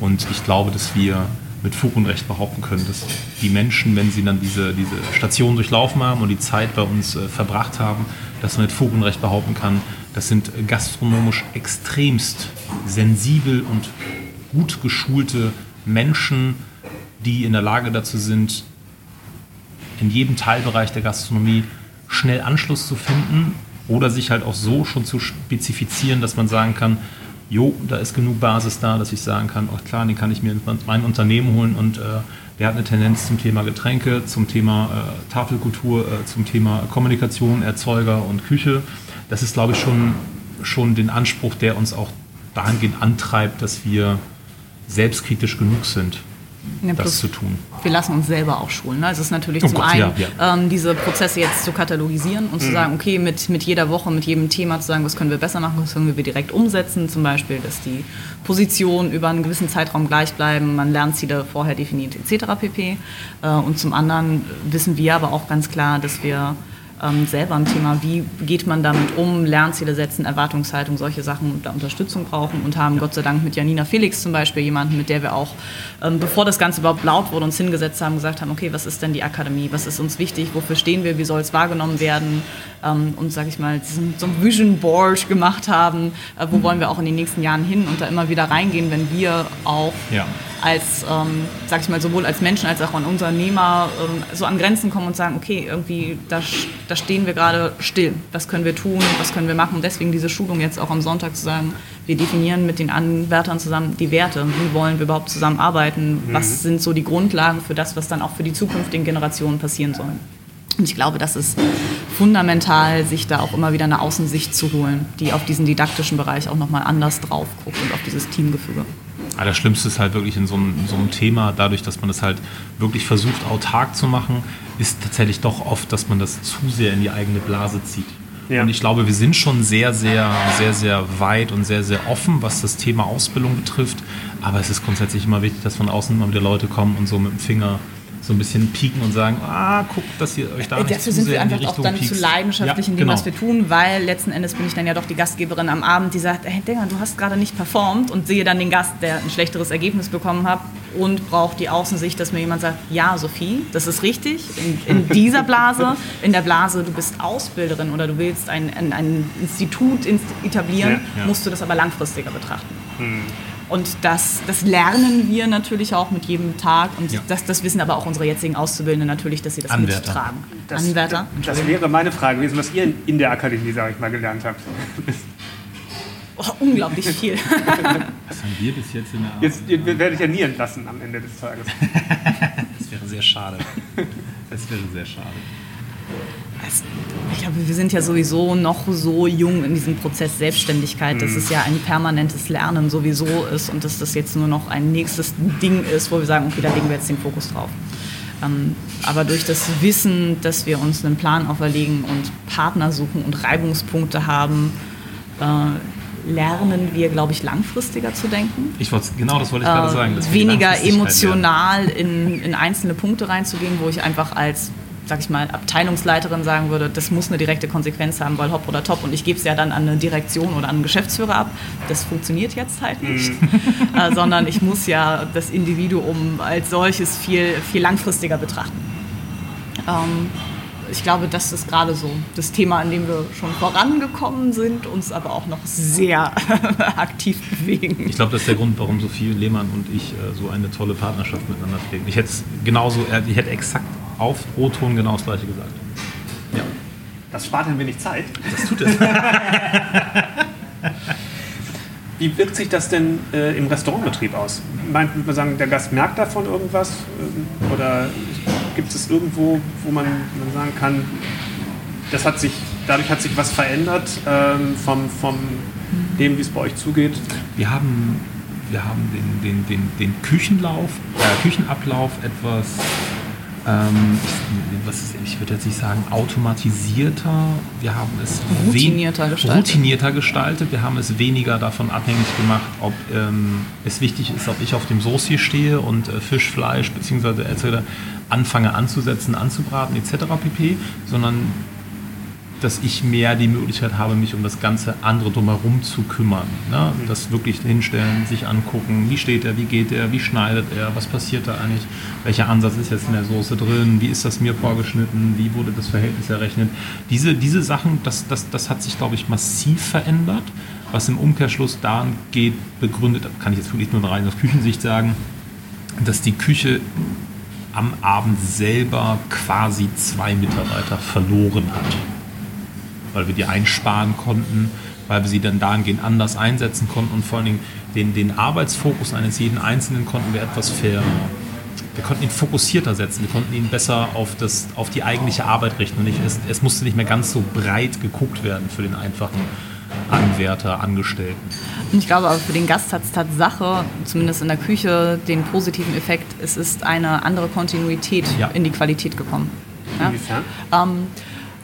Und ich glaube, dass wir mit Fug und Recht behaupten können, dass die Menschen, wenn sie dann diese, diese Station durchlaufen haben und die Zeit bei uns äh, verbracht haben, dass man mit Fug und Recht behaupten kann, das sind gastronomisch extremst sensibel und gut geschulte Menschen, die in der Lage dazu sind, in jedem Teilbereich der Gastronomie schnell Anschluss zu finden oder sich halt auch so schon zu spezifizieren, dass man sagen kann, jo, da ist genug Basis da, dass ich sagen kann, oh klar, den kann ich mir in mein Unternehmen holen und äh, der hat eine Tendenz zum Thema Getränke, zum Thema äh, Tafelkultur, äh, zum Thema Kommunikation, Erzeuger und Küche. Das ist, glaube ich, schon, schon den Anspruch, der uns auch dahingehend antreibt, dass wir selbstkritisch genug sind, ja, das zu tun. Wir lassen uns selber auch schulen. Ne? Es ist natürlich oh zum Gott, einen, ja, ja. Ähm, diese Prozesse jetzt zu katalogisieren und mhm. zu sagen, okay, mit, mit jeder Woche, mit jedem Thema zu sagen, was können wir besser machen, was können wir direkt umsetzen. Zum Beispiel, dass die Positionen über einen gewissen Zeitraum gleich bleiben, man Lernziele vorher definiert etc. pp. Äh, und zum anderen wissen wir aber auch ganz klar, dass wir ähm, selber ein Thema. Wie geht man damit um? Lernziele setzen, Erwartungshaltung, solche Sachen und da Unterstützung brauchen und haben Gott sei Dank mit Janina Felix zum Beispiel jemanden, mit der wir auch, ähm, bevor das Ganze überhaupt laut wurde, uns hingesetzt haben, gesagt haben, okay, was ist denn die Akademie? Was ist uns wichtig? Wofür stehen wir? Wie soll es wahrgenommen werden? Ähm, und, sage ich mal, so ein Vision Board gemacht haben, äh, wo wollen wir auch in den nächsten Jahren hin und da immer wieder reingehen, wenn wir auch ja als, ähm, sag ich mal, sowohl als Menschen als auch an Unternehmer ähm, so an Grenzen kommen und sagen, okay, irgendwie, da, da stehen wir gerade still. Was können wir tun? Was können wir machen? Und deswegen diese Schulung jetzt auch am Sonntag zu sagen, wir definieren mit den Anwärtern zusammen die Werte. Wie wollen wir überhaupt zusammenarbeiten? Mhm. Was sind so die Grundlagen für das, was dann auch für die zukünftigen Generationen passieren soll? Und ich glaube, das ist fundamental, sich da auch immer wieder eine Außensicht zu holen, die auf diesen didaktischen Bereich auch nochmal anders drauf guckt und auf dieses Teamgefüge. Das Schlimmste ist halt wirklich in so, einem, in so einem Thema, dadurch, dass man das halt wirklich versucht, autark zu machen, ist tatsächlich doch oft, dass man das zu sehr in die eigene Blase zieht. Ja. Und ich glaube, wir sind schon sehr, sehr, sehr, sehr weit und sehr, sehr offen, was das Thema Ausbildung betrifft. Aber es ist grundsätzlich immer wichtig, dass von außen immer wieder Leute kommen und so mit dem Finger so ein bisschen pieken und sagen, ah, guckt, dass ihr euch da nicht Dafür sind wir einfach auch dann piekst. zu leidenschaftlich ja, in dem, genau. was wir tun, weil letzten Endes bin ich dann ja doch die Gastgeberin am Abend, die sagt, hey Dinger, du hast gerade nicht performt und sehe dann den Gast, der ein schlechteres Ergebnis bekommen hat und braucht die Außensicht, dass mir jemand sagt, ja, Sophie, das ist richtig, in, in dieser Blase, in der Blase, du bist Ausbilderin oder du willst ein, ein, ein Institut etablieren, ja, ja. musst du das aber langfristiger betrachten. Hm. Und das, das lernen wir natürlich auch mit jedem Tag. Und ja. das, das wissen aber auch unsere jetzigen Auszubildenden natürlich, dass sie das Anwärter. mittragen. Das, Anwärter. Das wäre meine Frage gewesen, was ihr in der Akademie, sage ich mal, gelernt habt. Oh, unglaublich viel. Was haben wir bis jetzt in der Arbeit? Jetzt ihr, werde ich ja nie entlassen am Ende des Tages. das wäre sehr schade. Das wäre sehr schade ich glaube, wir sind ja sowieso noch so jung in diesem Prozess Selbstständigkeit, dass mhm. es ja ein permanentes Lernen sowieso ist und dass das jetzt nur noch ein nächstes Ding ist, wo wir sagen, okay, da legen wir jetzt den Fokus drauf. Ähm, aber durch das Wissen, dass wir uns einen Plan auferlegen und Partner suchen und Reibungspunkte haben, äh, lernen wir, glaube ich, langfristiger zu denken. Ich wollte, genau das wollte ich gerade sagen. weniger emotional in, in einzelne Punkte reinzugehen, wo ich einfach als sag ich mal, Abteilungsleiterin sagen würde, das muss eine direkte Konsequenz haben, weil hopp oder top und ich gebe es ja dann an eine Direktion oder an einen Geschäftsführer ab. Das funktioniert jetzt halt nicht, mhm. äh, sondern ich muss ja das Individuum als solches viel, viel langfristiger betrachten. Ähm, ich glaube, das ist gerade so das Thema, an dem wir schon vorangekommen sind, uns aber auch noch sehr aktiv bewegen. Ich glaube, das ist der Grund, warum Sophie Lehmann und ich äh, so eine tolle Partnerschaft miteinander pflegen. Ich hätte genauso, äh, ich hätte exakt auf O-Ton genau das gleiche gesagt. Ja. Das spart ein wenig Zeit. Das tut es. Wie wirkt sich das denn äh, im Restaurantbetrieb aus? Meint man sagen, der Gast merkt davon irgendwas? Ähm, oder gibt es irgendwo, wo man, man sagen kann, das hat sich, dadurch hat sich was verändert ähm, vom, vom dem, wie es bei euch zugeht? Wir haben, wir haben den, den, den, den Küchenlauf, äh, Küchenablauf etwas ähm, ich, was ist, ich würde jetzt nicht sagen automatisierter, wir haben es routinierter gestaltet. routinierter gestaltet, wir haben es weniger davon abhängig gemacht, ob ähm, es wichtig ist, ob ich auf dem Soße stehe und äh, Fisch, Fleisch bzw. etc. anfange anzusetzen, anzubraten etc. pp, sondern dass ich mehr die Möglichkeit habe, mich um das ganze andere drumherum zu kümmern. Ne? Das wirklich hinstellen, sich angucken, wie steht er, wie geht er, wie schneidet er, was passiert da eigentlich, welcher Ansatz ist jetzt in der Soße drin, wie ist das mir vorgeschnitten, wie wurde das Verhältnis errechnet. Diese, diese Sachen, das, das, das hat sich, glaube ich, massiv verändert, was im Umkehrschluss daran geht, begründet, kann ich jetzt wirklich nur rein aus Küchensicht sagen, dass die Küche am Abend selber quasi zwei Mitarbeiter verloren hat weil wir die einsparen konnten, weil wir sie dann dahingehend anders einsetzen konnten und vor allen Dingen den, den Arbeitsfokus eines jeden Einzelnen konnten wir etwas fair. Wir konnten ihn fokussierter setzen, wir konnten ihn besser auf, das, auf die eigentliche Arbeit richten. Und nicht, es, es musste nicht mehr ganz so breit geguckt werden für den einfachen Anwärter, Angestellten. Und ich glaube aber für den Gast hat es Tatsache, zumindest in der Küche, den positiven Effekt, es ist eine andere Kontinuität ja. in die Qualität gekommen. Ja? Inwiefern?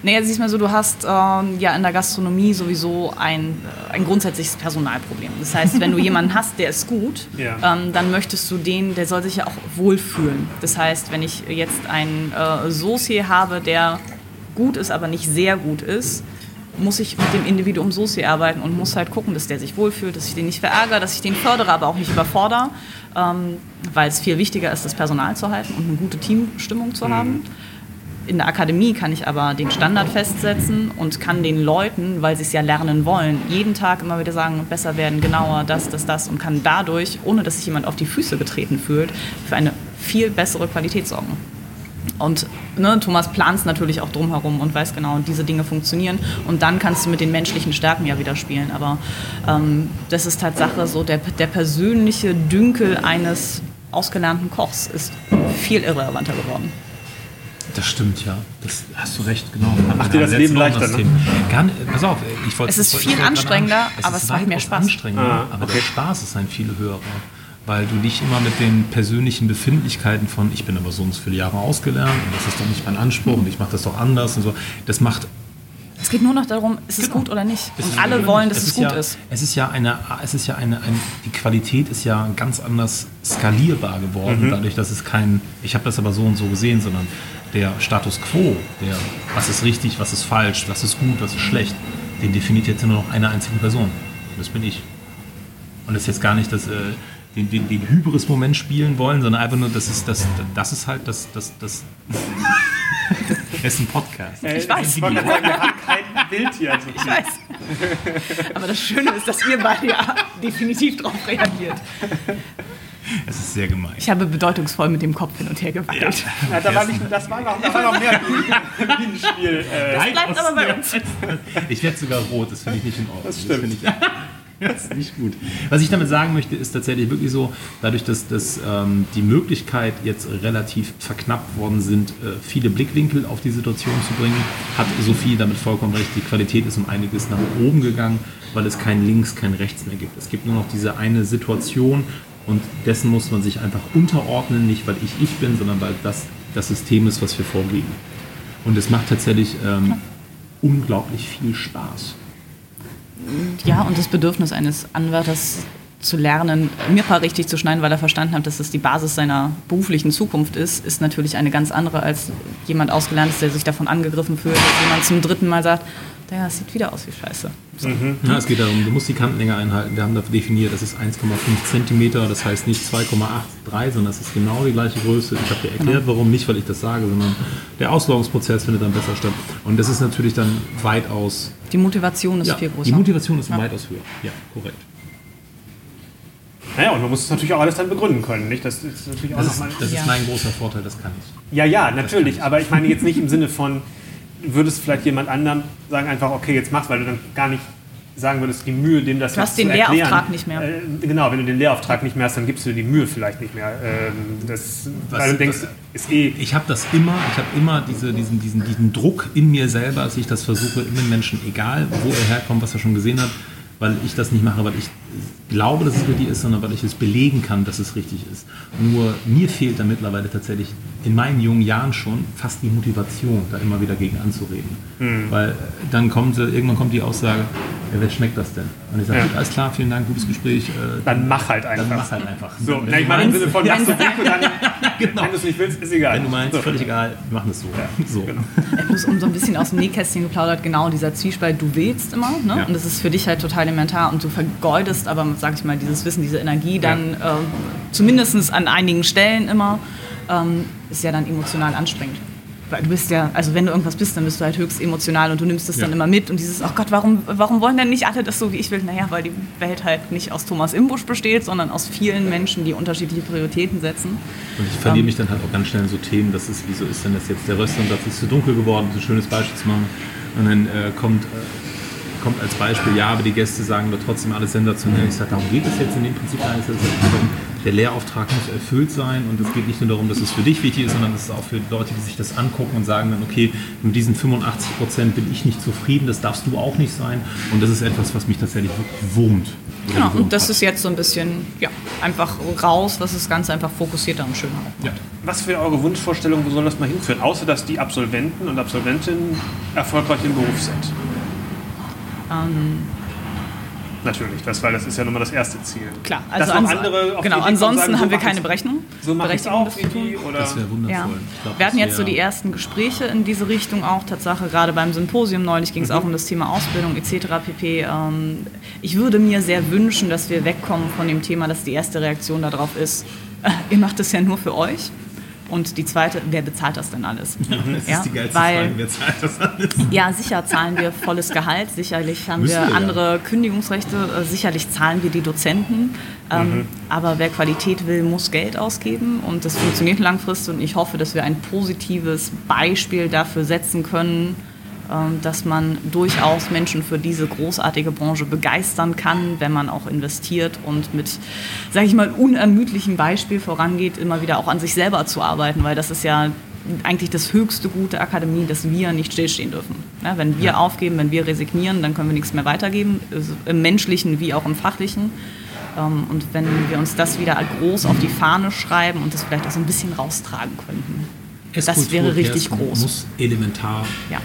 Naja, siehst mal so, du hast ähm, ja in der Gastronomie sowieso ein, äh, ein grundsätzliches Personalproblem. Das heißt, wenn du jemanden hast, der ist gut, ja. ähm, dann möchtest du den, der soll sich ja auch wohlfühlen. Das heißt, wenn ich jetzt einen äh, Saucier habe, der gut ist, aber nicht sehr gut ist, muss ich mit dem Individuum so sehr arbeiten und muss halt gucken, dass der sich wohlfühlt, dass ich den nicht verärgere, dass ich den fördere, aber auch nicht überfordere, ähm, weil es viel wichtiger ist, das Personal zu halten und eine gute Teamstimmung zu haben. In der Akademie kann ich aber den Standard festsetzen und kann den Leuten, weil sie es ja lernen wollen, jeden Tag immer wieder sagen, besser werden, genauer, das, das, das und kann dadurch, ohne dass sich jemand auf die Füße getreten fühlt, für eine viel bessere Qualität sorgen. Und ne, Thomas plant natürlich auch drumherum und weiß genau, diese Dinge funktionieren. Und dann kannst du mit den menschlichen Stärken ja wieder spielen. Aber ähm, das ist Tatsache so, der, der persönliche Dünkel eines ausgelernten Kochs ist viel irrelevanter geworden. Das stimmt, ja. Das hast du recht, genau. Macht dir das Leben leichter, ne? Gar nicht, pass auf, ich wollte Es ist viel anstrengender, sagen, aber ist es macht mehr Spaß. Anstrengender, Ah, aber okay. der Spaß ist ein viel höherer. Weil du nicht immer mit den persönlichen Befindlichkeiten von, ich bin aber so und so viele Jahre ausgelernt und das ist doch nicht mein Anspruch und ich mache das doch anders und so. Das macht Es geht nur noch darum, ist es Genau. gut oder nicht. Es Und ist- alle wollen, dass es, gut ja, ist. Es ist ja eine, es ist ja eine, ein, die Qualität ist ja ganz anders skalierbar geworden, Mhm. dadurch, dass es kein, ich habe das aber so und so gesehen, sondern der Status quo, der, was ist richtig, was ist falsch, was ist gut, was ist schlecht, den definiert jetzt nur noch eine einzige Person. Das bin ich. Und das ist jetzt gar nicht das, äh, den, den, den Hybris-Moment spielen wollen, sondern einfach nur, das ist, das, das ist halt das, das, das, es ist ein Podcast. Äh, Ich weiß. Ich wollte gerade sagen, wir haben kein Bild hier. Also Ich weiß. Aber das Schöne ist, dass ihr beide ja definitiv darauf reagiert. Es ist sehr gemein. Ich habe bedeutungsvoll mit dem Kopf hin und her gewackelt. Ja, da war nicht, das war noch, da war noch mehr Bienenspiel. Äh, Nein, bleibt aber bei uns. Ich werde sogar rot, das finde ich nicht in Ordnung. Das stimmt. finde ich, das ist nicht gut. Was ich damit sagen möchte, ist tatsächlich wirklich so, dadurch, dass, dass ähm, die Möglichkeit jetzt relativ verknappt worden sind, äh, viele Blickwinkel auf die Situation zu bringen, hat Sophie damit vollkommen recht. Die Qualität ist um einiges nach oben gegangen, weil es kein Links, kein Rechts mehr gibt. Es gibt nur noch diese eine Situation und dessen muss man sich einfach unterordnen, nicht weil ich ich bin, sondern weil das das System ist, was wir vorgeben. Und es macht tatsächlich ähm, unglaublich viel Spaß. Ja, und das Bedürfnis eines Anwärters zu lernen, Mirpa richtig zu schneiden, weil er verstanden hat, dass das die Basis seiner beruflichen Zukunft ist, ist natürlich eine ganz andere als jemand Ausgelerntes, der sich davon angegriffen fühlt, dass jemand zum dritten Mal sagt, naja, es sieht wieder aus wie Scheiße. So. Ja, es geht darum, du musst die Kantenlänge einhalten. Wir haben da definiert, das ist 1,5 Zentimeter, das heißt nicht 2,83, sondern es ist genau die gleiche Größe. Ich habe dir erklärt, warum, nicht weil ich das sage, sondern der Auslagerungsprozess findet dann besser statt. Und das ist natürlich dann weitaus, Die Motivation ist ja, viel größer. die Motivation ist Ja. weitaus höher. Ja, korrekt. naja, und man muss es natürlich auch alles dann begründen können. Nicht? Das ist natürlich auch Das ist, nochmal. das Ja. ist mein großer Vorteil, das kann ich. Ja, ja, natürlich. Aber ich meine jetzt nicht im Sinne von, würdest vielleicht jemand anderem sagen, einfach, okay, jetzt mach's, weil du dann gar nicht sagen würdest, die Mühe, dem das Du hast jetzt den zu erklären. Lehrauftrag nicht mehr. Äh, genau, wenn du den Lehrauftrag nicht mehr hast, dann gibst du dir die Mühe vielleicht nicht mehr. Ähm, das, weil du denkst, ist eh. Ich habe das immer, ich habe immer diese, diesen, diesen, diesen Druck in mir selber, dass ich das versuche, in den Menschen, egal wo er herkommt, was er schon gesehen hat, weil ich das nicht mache, weil ich glaube, dass es richtig ist, sondern weil ich es belegen kann, dass es richtig ist. Nur mir fehlt da mittlerweile tatsächlich in meinen jungen Jahren schon fast die Motivation, da immer wieder gegen anzureden. Weil äh, dann kommt, irgendwann kommt die Aussage, ja, wer schmeckt das denn? Und ich sage, Ja. alles klar, vielen Dank, gutes Gespräch. Äh, Dann mach halt einfach. dann mach halt einfach. So, Wenn na, ich meine im Sinne von, machst du gut und dann, Genau. wenn du es nicht willst, ist egal. Wenn du meinst, So. völlig egal, wir machen es so. so. Bloß um so ein bisschen aus dem Nähkästchen geplaudert, genau dieser Zwiespalt, du willst immer, ne? Ja. und das ist für dich halt total elementar und du vergeudest aber, sag ich mal, dieses Wissen, diese Energie dann äh, zumindest an einigen Stellen immer, ähm, ist ja dann emotional anstrengend. Weil du bist ja, also wenn du irgendwas bist, dann bist du halt höchst emotional und du nimmst das Ja. dann immer mit und dieses, oh Gott, warum, warum wollen denn nicht alle das so, wie ich will? Naja, weil die Welt halt nicht aus Thomas Imbusch besteht, sondern aus vielen Menschen, die unterschiedliche Prioritäten setzen. Und ich verliere mich dann halt auch ganz schnell in so Themen, dass es, wieso ist denn das jetzt der Röstansatz ist zu dunkel geworden, so ein schönes Beispiel zu machen. Und dann äh, kommt, äh, kommt als Beispiel, ja, aber die Gäste sagen doch trotzdem alles sensationell. Ich sage, darum geht es jetzt in dem Prinzip gar nicht. Der Lehrauftrag muss erfüllt sein und es geht nicht nur darum, dass es für dich wichtig ist, sondern es ist auch für Leute, die sich das angucken und sagen dann, okay, mit diesen 85 Prozent bin ich nicht zufrieden, das darfst du auch nicht sein. Und das ist etwas, was mich tatsächlich wirklich wurmt. Genau, und das hat. ist jetzt so ein bisschen, ja, einfach raus, was das Ganze einfach fokussierter und schöner macht. ja. Was wäre eure Wunschvorstellung, wo soll das mal hinführen? Außer, dass die Absolventen und Absolventinnen erfolgreich im Beruf sind. Ähm, natürlich, das, weil das ist ja nun mal das erste Ziel. Klar, also ans- andere genau, ansonsten sagen, so haben wir keine Berechnung. So mache ich auch das wie die oder Das wäre wundervoll. Ja. Ich glaub, Wir hatten jetzt so die ersten Gespräche in diese Richtung auch. Tatsache, gerade beim Symposium neulich Mhm. ging es auch um das Thema Ausbildung etc. pp. Ähm, ich würde mir sehr wünschen, dass wir wegkommen von dem Thema, dass die erste Reaktion darauf ist, ihr macht das ja nur für euch. Und die zweite, wer bezahlt das denn alles? Das Ja, ist die geilste weil- Frage. Wer zahlt das alles? Ja, sicher zahlen wir volles Gehalt, sicherlich haben Müssen wir wir ja. andere Kündigungsrechte, äh, sicherlich zahlen wir die Dozenten. Ähm, Aber wer Qualität will, muss Geld ausgeben und das funktioniert langfristig und ich hoffe, dass wir ein positives Beispiel dafür setzen können, dass man durchaus Menschen für diese großartige Branche begeistern kann, wenn man auch investiert und mit, sage ich mal, unermüdlichem Beispiel vorangeht, immer wieder auch an sich selber zu arbeiten, weil das ist ja eigentlich das höchste Gut der Akademie, dass wir nicht stillstehen dürfen. Ja, wenn wir aufgeben, wenn wir resignieren, dann können wir nichts mehr weitergeben, also im menschlichen wie auch im fachlichen. Ähm, Und wenn wir uns das wieder groß auf die Fahne schreiben und das vielleicht auch so ein bisschen raustragen könnten, das Esskultur, wäre richtig Kerstin, groß. muss elementar Ja.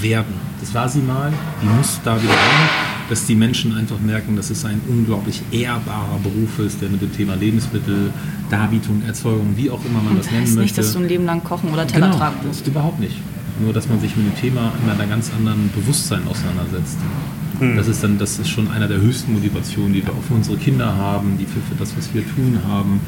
werden. Das war sie mal, die muss da wieder rein, dass die Menschen einfach merken, dass es ein unglaublich ehrbarer Beruf ist, der mit dem Thema Lebensmittel, Darbietung, Erzeugung, wie auch immer man das Das nennen heißt möchte. nicht, dass du ein Leben lang kochen oder Teller genau, tragen das musst. ist überhaupt nicht. Nur, dass man sich mit dem Thema in einer ganz anderen Bewusstsein auseinandersetzt. Das ist dann, das ist schon einer der höchsten Motivationen, die wir auch für unsere Kinder haben, die für, für das, was wir tun haben.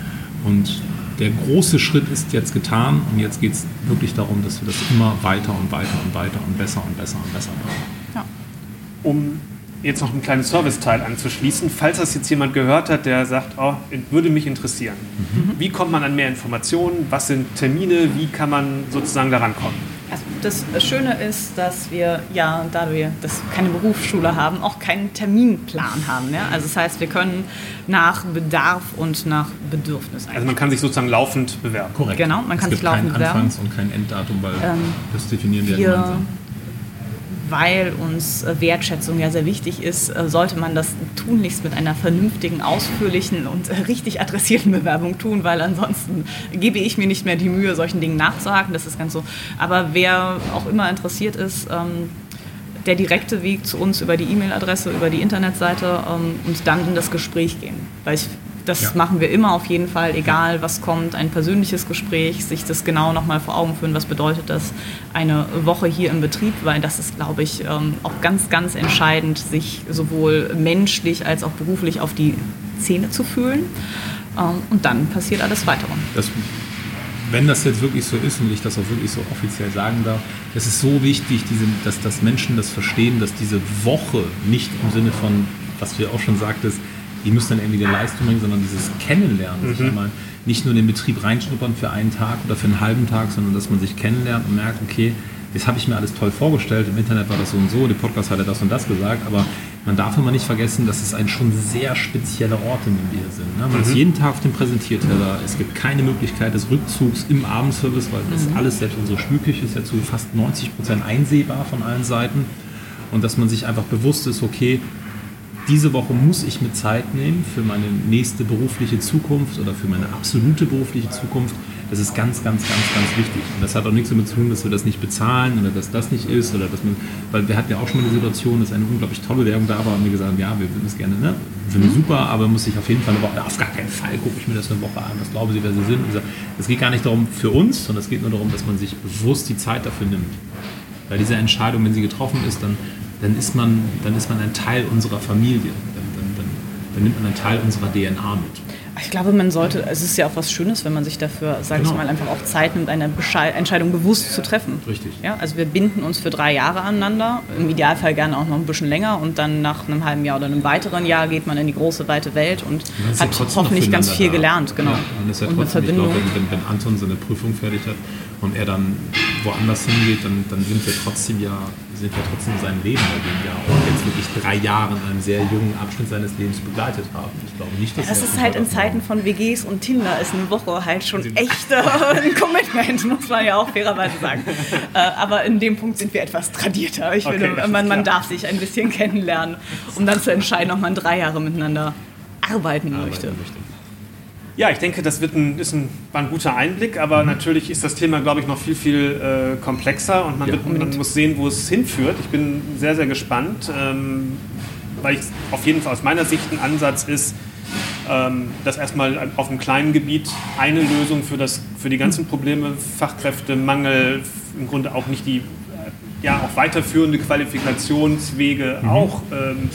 Und der große Schritt ist jetzt getan und jetzt geht es wirklich darum, dass wir das immer weiter und weiter und weiter und besser und besser und besser machen. Ja. um jetzt noch einen kleinen Serviceteil anzuschließen, falls das jetzt jemand gehört hat, der sagt, oh, würde mich interessieren. Wie kommt man an mehr Informationen? Was sind Termine? Wie kann man sozusagen daran kommen? Also das Schöne ist, dass wir ja, da wir das keine Berufsschule haben, auch keinen Terminplan haben. Ja? Also das heißt, wir können nach Bedarf und nach Bedürfnis Also eigentlich. man kann sich sozusagen laufend bewerben. Korrekt. Genau, man kann es sich gibt kein laufend bewerben. Anfangs- und kein Enddatum, weil Ähm, das definieren wir, ja wir, gemeinsam. Weil uns äh, Wertschätzung ja sehr wichtig ist, äh, sollte man das tunlichst mit einer vernünftigen, ausführlichen und äh, richtig adressierten Bewerbung tun, weil ansonsten gebe ich mir nicht mehr die Mühe, solchen Dingen nachzuhaken. Das ist ganz so. Aber wer auch immer interessiert ist, ähm, der direkte Weg zu uns über die E-Mail-Adresse, über die Internetseite ähm, und dann in das Gespräch gehen. Weil ich, das Ja. machen wir immer auf jeden Fall, egal was kommt, ein persönliches Gespräch, sich das genau nochmal vor Augen führen, was bedeutet das eine Woche hier im Betrieb, weil das ist, glaube ich, ähm, auch ganz, ganz entscheidend, sich sowohl menschlich als auch beruflich auf die Zähne zu fühlen. Ähm, und dann passiert alles weitere. das, wenn das jetzt wirklich so ist und ich das auch wirklich so offiziell sagen darf, es ist so wichtig, diese, dass, dass Menschen das verstehen, dass diese Woche nicht im Sinne von, was du ja auch schon sagtest, ihr müsst dann irgendwie eine Leistung bringen, sondern dieses Kennenlernen, sich einmal nicht nur in den Betrieb reinschnuppern für einen Tag oder für einen halben Tag, sondern dass man sich kennenlernt und merkt, okay, das habe ich mir alles toll vorgestellt, im Internet war das so und so, der Podcast hat ja das und das gesagt, aber man darf immer nicht vergessen, dass es ein schon sehr spezieller Ort, in dem wir sind. Ne? Man ist jeden Tag auf dem Präsentierteller, es gibt keine Möglichkeit des Rückzugs im Abendservice, weil das alles, selbst unsere Spülküche ist ja zu fast 90 Prozent einsehbar von allen Seiten und dass man sich einfach bewusst ist, okay, diese Woche muss ich mir Zeit nehmen für meine nächste berufliche Zukunft oder für meine absolute berufliche Zukunft. Das ist ganz, ganz, ganz, ganz wichtig. Und das hat auch nichts damit zu tun, dass wir das nicht bezahlen oder dass das nicht ist oder dass man, weil wir hatten ja auch schon mal die Situation, dass eine unglaublich tolle Werbung da war und wir gesagt haben, ja, wir würden es gerne, ne? Finden wir super, aber muss ich auf jeden Fall eine Woche, auf gar keinen Fall gucke ich mir das eine Woche an, was glauben Sie, wer Sie sind. Und Es geht gar nicht darum für uns, sondern es geht nur darum, dass man sich bewusst die Zeit dafür nimmt. Weil diese Entscheidung, wenn sie getroffen ist, dann, dann, ist, man, dann ist man ein Teil unserer Familie. Dann, dann, dann, dann nimmt man einen Teil unserer DNA mit. Ich glaube, man sollte, es ist ja auch was Schönes, wenn man sich dafür, sage Genau. ich mal, einfach auch Zeit nimmt, eine Beschei Entscheidung bewusst zu treffen. Richtig. Ja, also wir binden uns für drei Jahre aneinander, im Idealfall gerne auch noch ein bisschen länger und dann nach einem halben Jahr oder einem weiteren Jahr geht man in die große, weite Welt und ja hat hoffentlich ganz viel da. gelernt. Genau. Ja, man ist ja und eine trotzdem, glaube, Verbindung. wenn, wenn, wenn Anton seine Prüfung fertig hat und er dann woanders hingeht, dann, dann sind wir trotzdem ja, sind wir trotzdem in seinem Leben, weil wir ihn ja auch jetzt wirklich drei Jahre in einem sehr jungen Abschnitt seines Lebens begleitet haben. Ich glaube nicht, dass Das er ist halt in Zeiten von WGs und Tinder ist eine Woche halt schon echt äh, ein Commitment, muss man ja auch fairerweise sagen. Äh, aber in dem Punkt sind wir etwas tradierter. Ich Okay, finde, das ist man, man darf sich ein bisschen kennenlernen, um dann zu entscheiden, ob man drei Jahre miteinander arbeiten arbeiten möchte. möchte. Ja, ich denke, das wird ein, ist ein, war ein guter Einblick, aber natürlich ist das Thema, glaube ich, noch viel, viel äh, komplexer und man, Ja, wird, man muss sehen, wo es hinführt. Ich bin sehr, sehr gespannt. Ähm, weil ich auf jeden Fall aus meiner Sicht ein Ansatz ist, ähm, dass erstmal auf einem kleinen Gebiet eine Lösung für, das, für die ganzen Probleme, Fachkräftemangel, im Grunde auch nicht die äh, ja, auch weiterführende Qualifikationswege mhm. auch, ähm,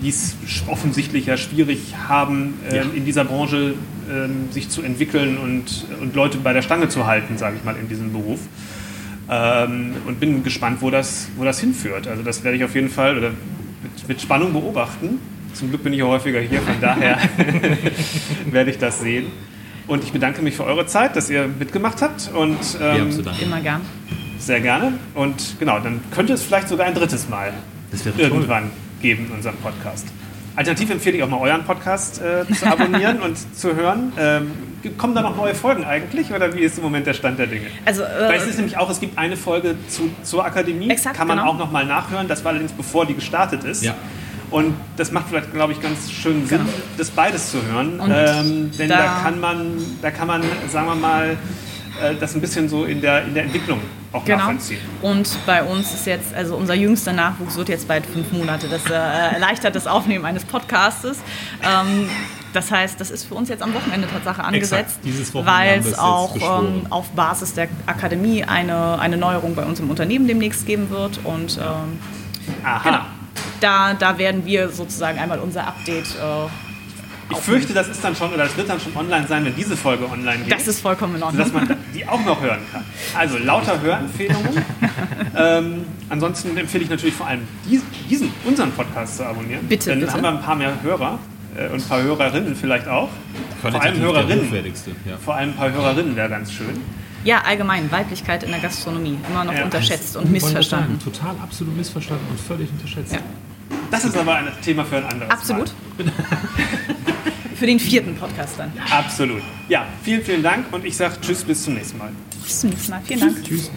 die es offensichtlich ja schwierig haben, ähm, ja. in dieser Branche ähm, sich zu entwickeln und, und Leute bei der Stange zu halten, sage ich mal, in diesem Beruf. Ähm, und bin gespannt, wo das, wo das hinführt. Also das werde ich auf jeden Fall oder mit, mit Spannung beobachten. Zum Glück bin ich ja häufiger hier, von daher werde ich das sehen. Und ich bedanke mich für eure Zeit, dass ihr mitgemacht habt. Und, ähm, Immer gern. Sehr gerne. Und genau, dann könnte es vielleicht sogar ein drittes Mal irgendwann toll. geben in unserem Podcast. Alternativ empfehle ich auch mal euren Podcast äh, zu abonnieren und zu hören. Ähm, kommen da noch neue Folgen eigentlich oder wie ist im Moment der Stand der Dinge? Also, äh, Weil es ist nämlich auch, es gibt eine Folge zu, zur Akademie, exakt, kann man genau. auch noch mal nachhören. Das war allerdings bevor die gestartet ist. Ja. Und das macht vielleicht, glaube ich, ganz schön Sinn, genau. das beides zu hören. Ähm, denn da, da, kann man, da kann man, sagen wir mal, äh, das ein bisschen so in der, in der Entwicklung auch genau. nachvollziehen. Und bei uns ist jetzt, also unser jüngster Nachwuchs wird jetzt bald fünf Monate. Das äh, erleichtert das Aufnehmen eines Podcastes. Ähm, das heißt, das ist für uns jetzt am Wochenende Tatsache angesetzt, weil es auch ähm, auf Basis der Akademie eine, eine Neuerung bei uns im Unternehmen demnächst geben wird. Und ähm, Aha. genau, da, da werden wir sozusagen einmal unser Update äh, ich fürchte, das ist dann schon oder das wird dann schon online sein, wenn diese Folge online geht. Das ist vollkommen in Ordnung. Dass man die auch noch hören kann. Also lauter Hörempfehlungen. ähm, ansonsten empfehle ich natürlich vor allem diesen, unseren Podcast zu abonnieren. Bitte. Dann bitte. haben wir ein paar mehr Hörer äh, und ein paar Hörerinnen vielleicht auch. Vor allem Hörerinnen. Ja. Vor allem ein paar Hörerinnen wäre ganz schön. Ja, allgemein, Weiblichkeit in der Gastronomie. Immer noch ja. unterschätzt und missverstanden. Total, absolut missverstanden und völlig unterschätzt. Ja. Das ist aber ein Thema für ein anderes Absolut. Mal. für den vierten Podcast dann. Absolut. Ja, vielen, vielen Dank und ich sage Tschüss, bis zum nächsten Mal. Bis zum nächsten Mal. Vielen Dank. Tschüss.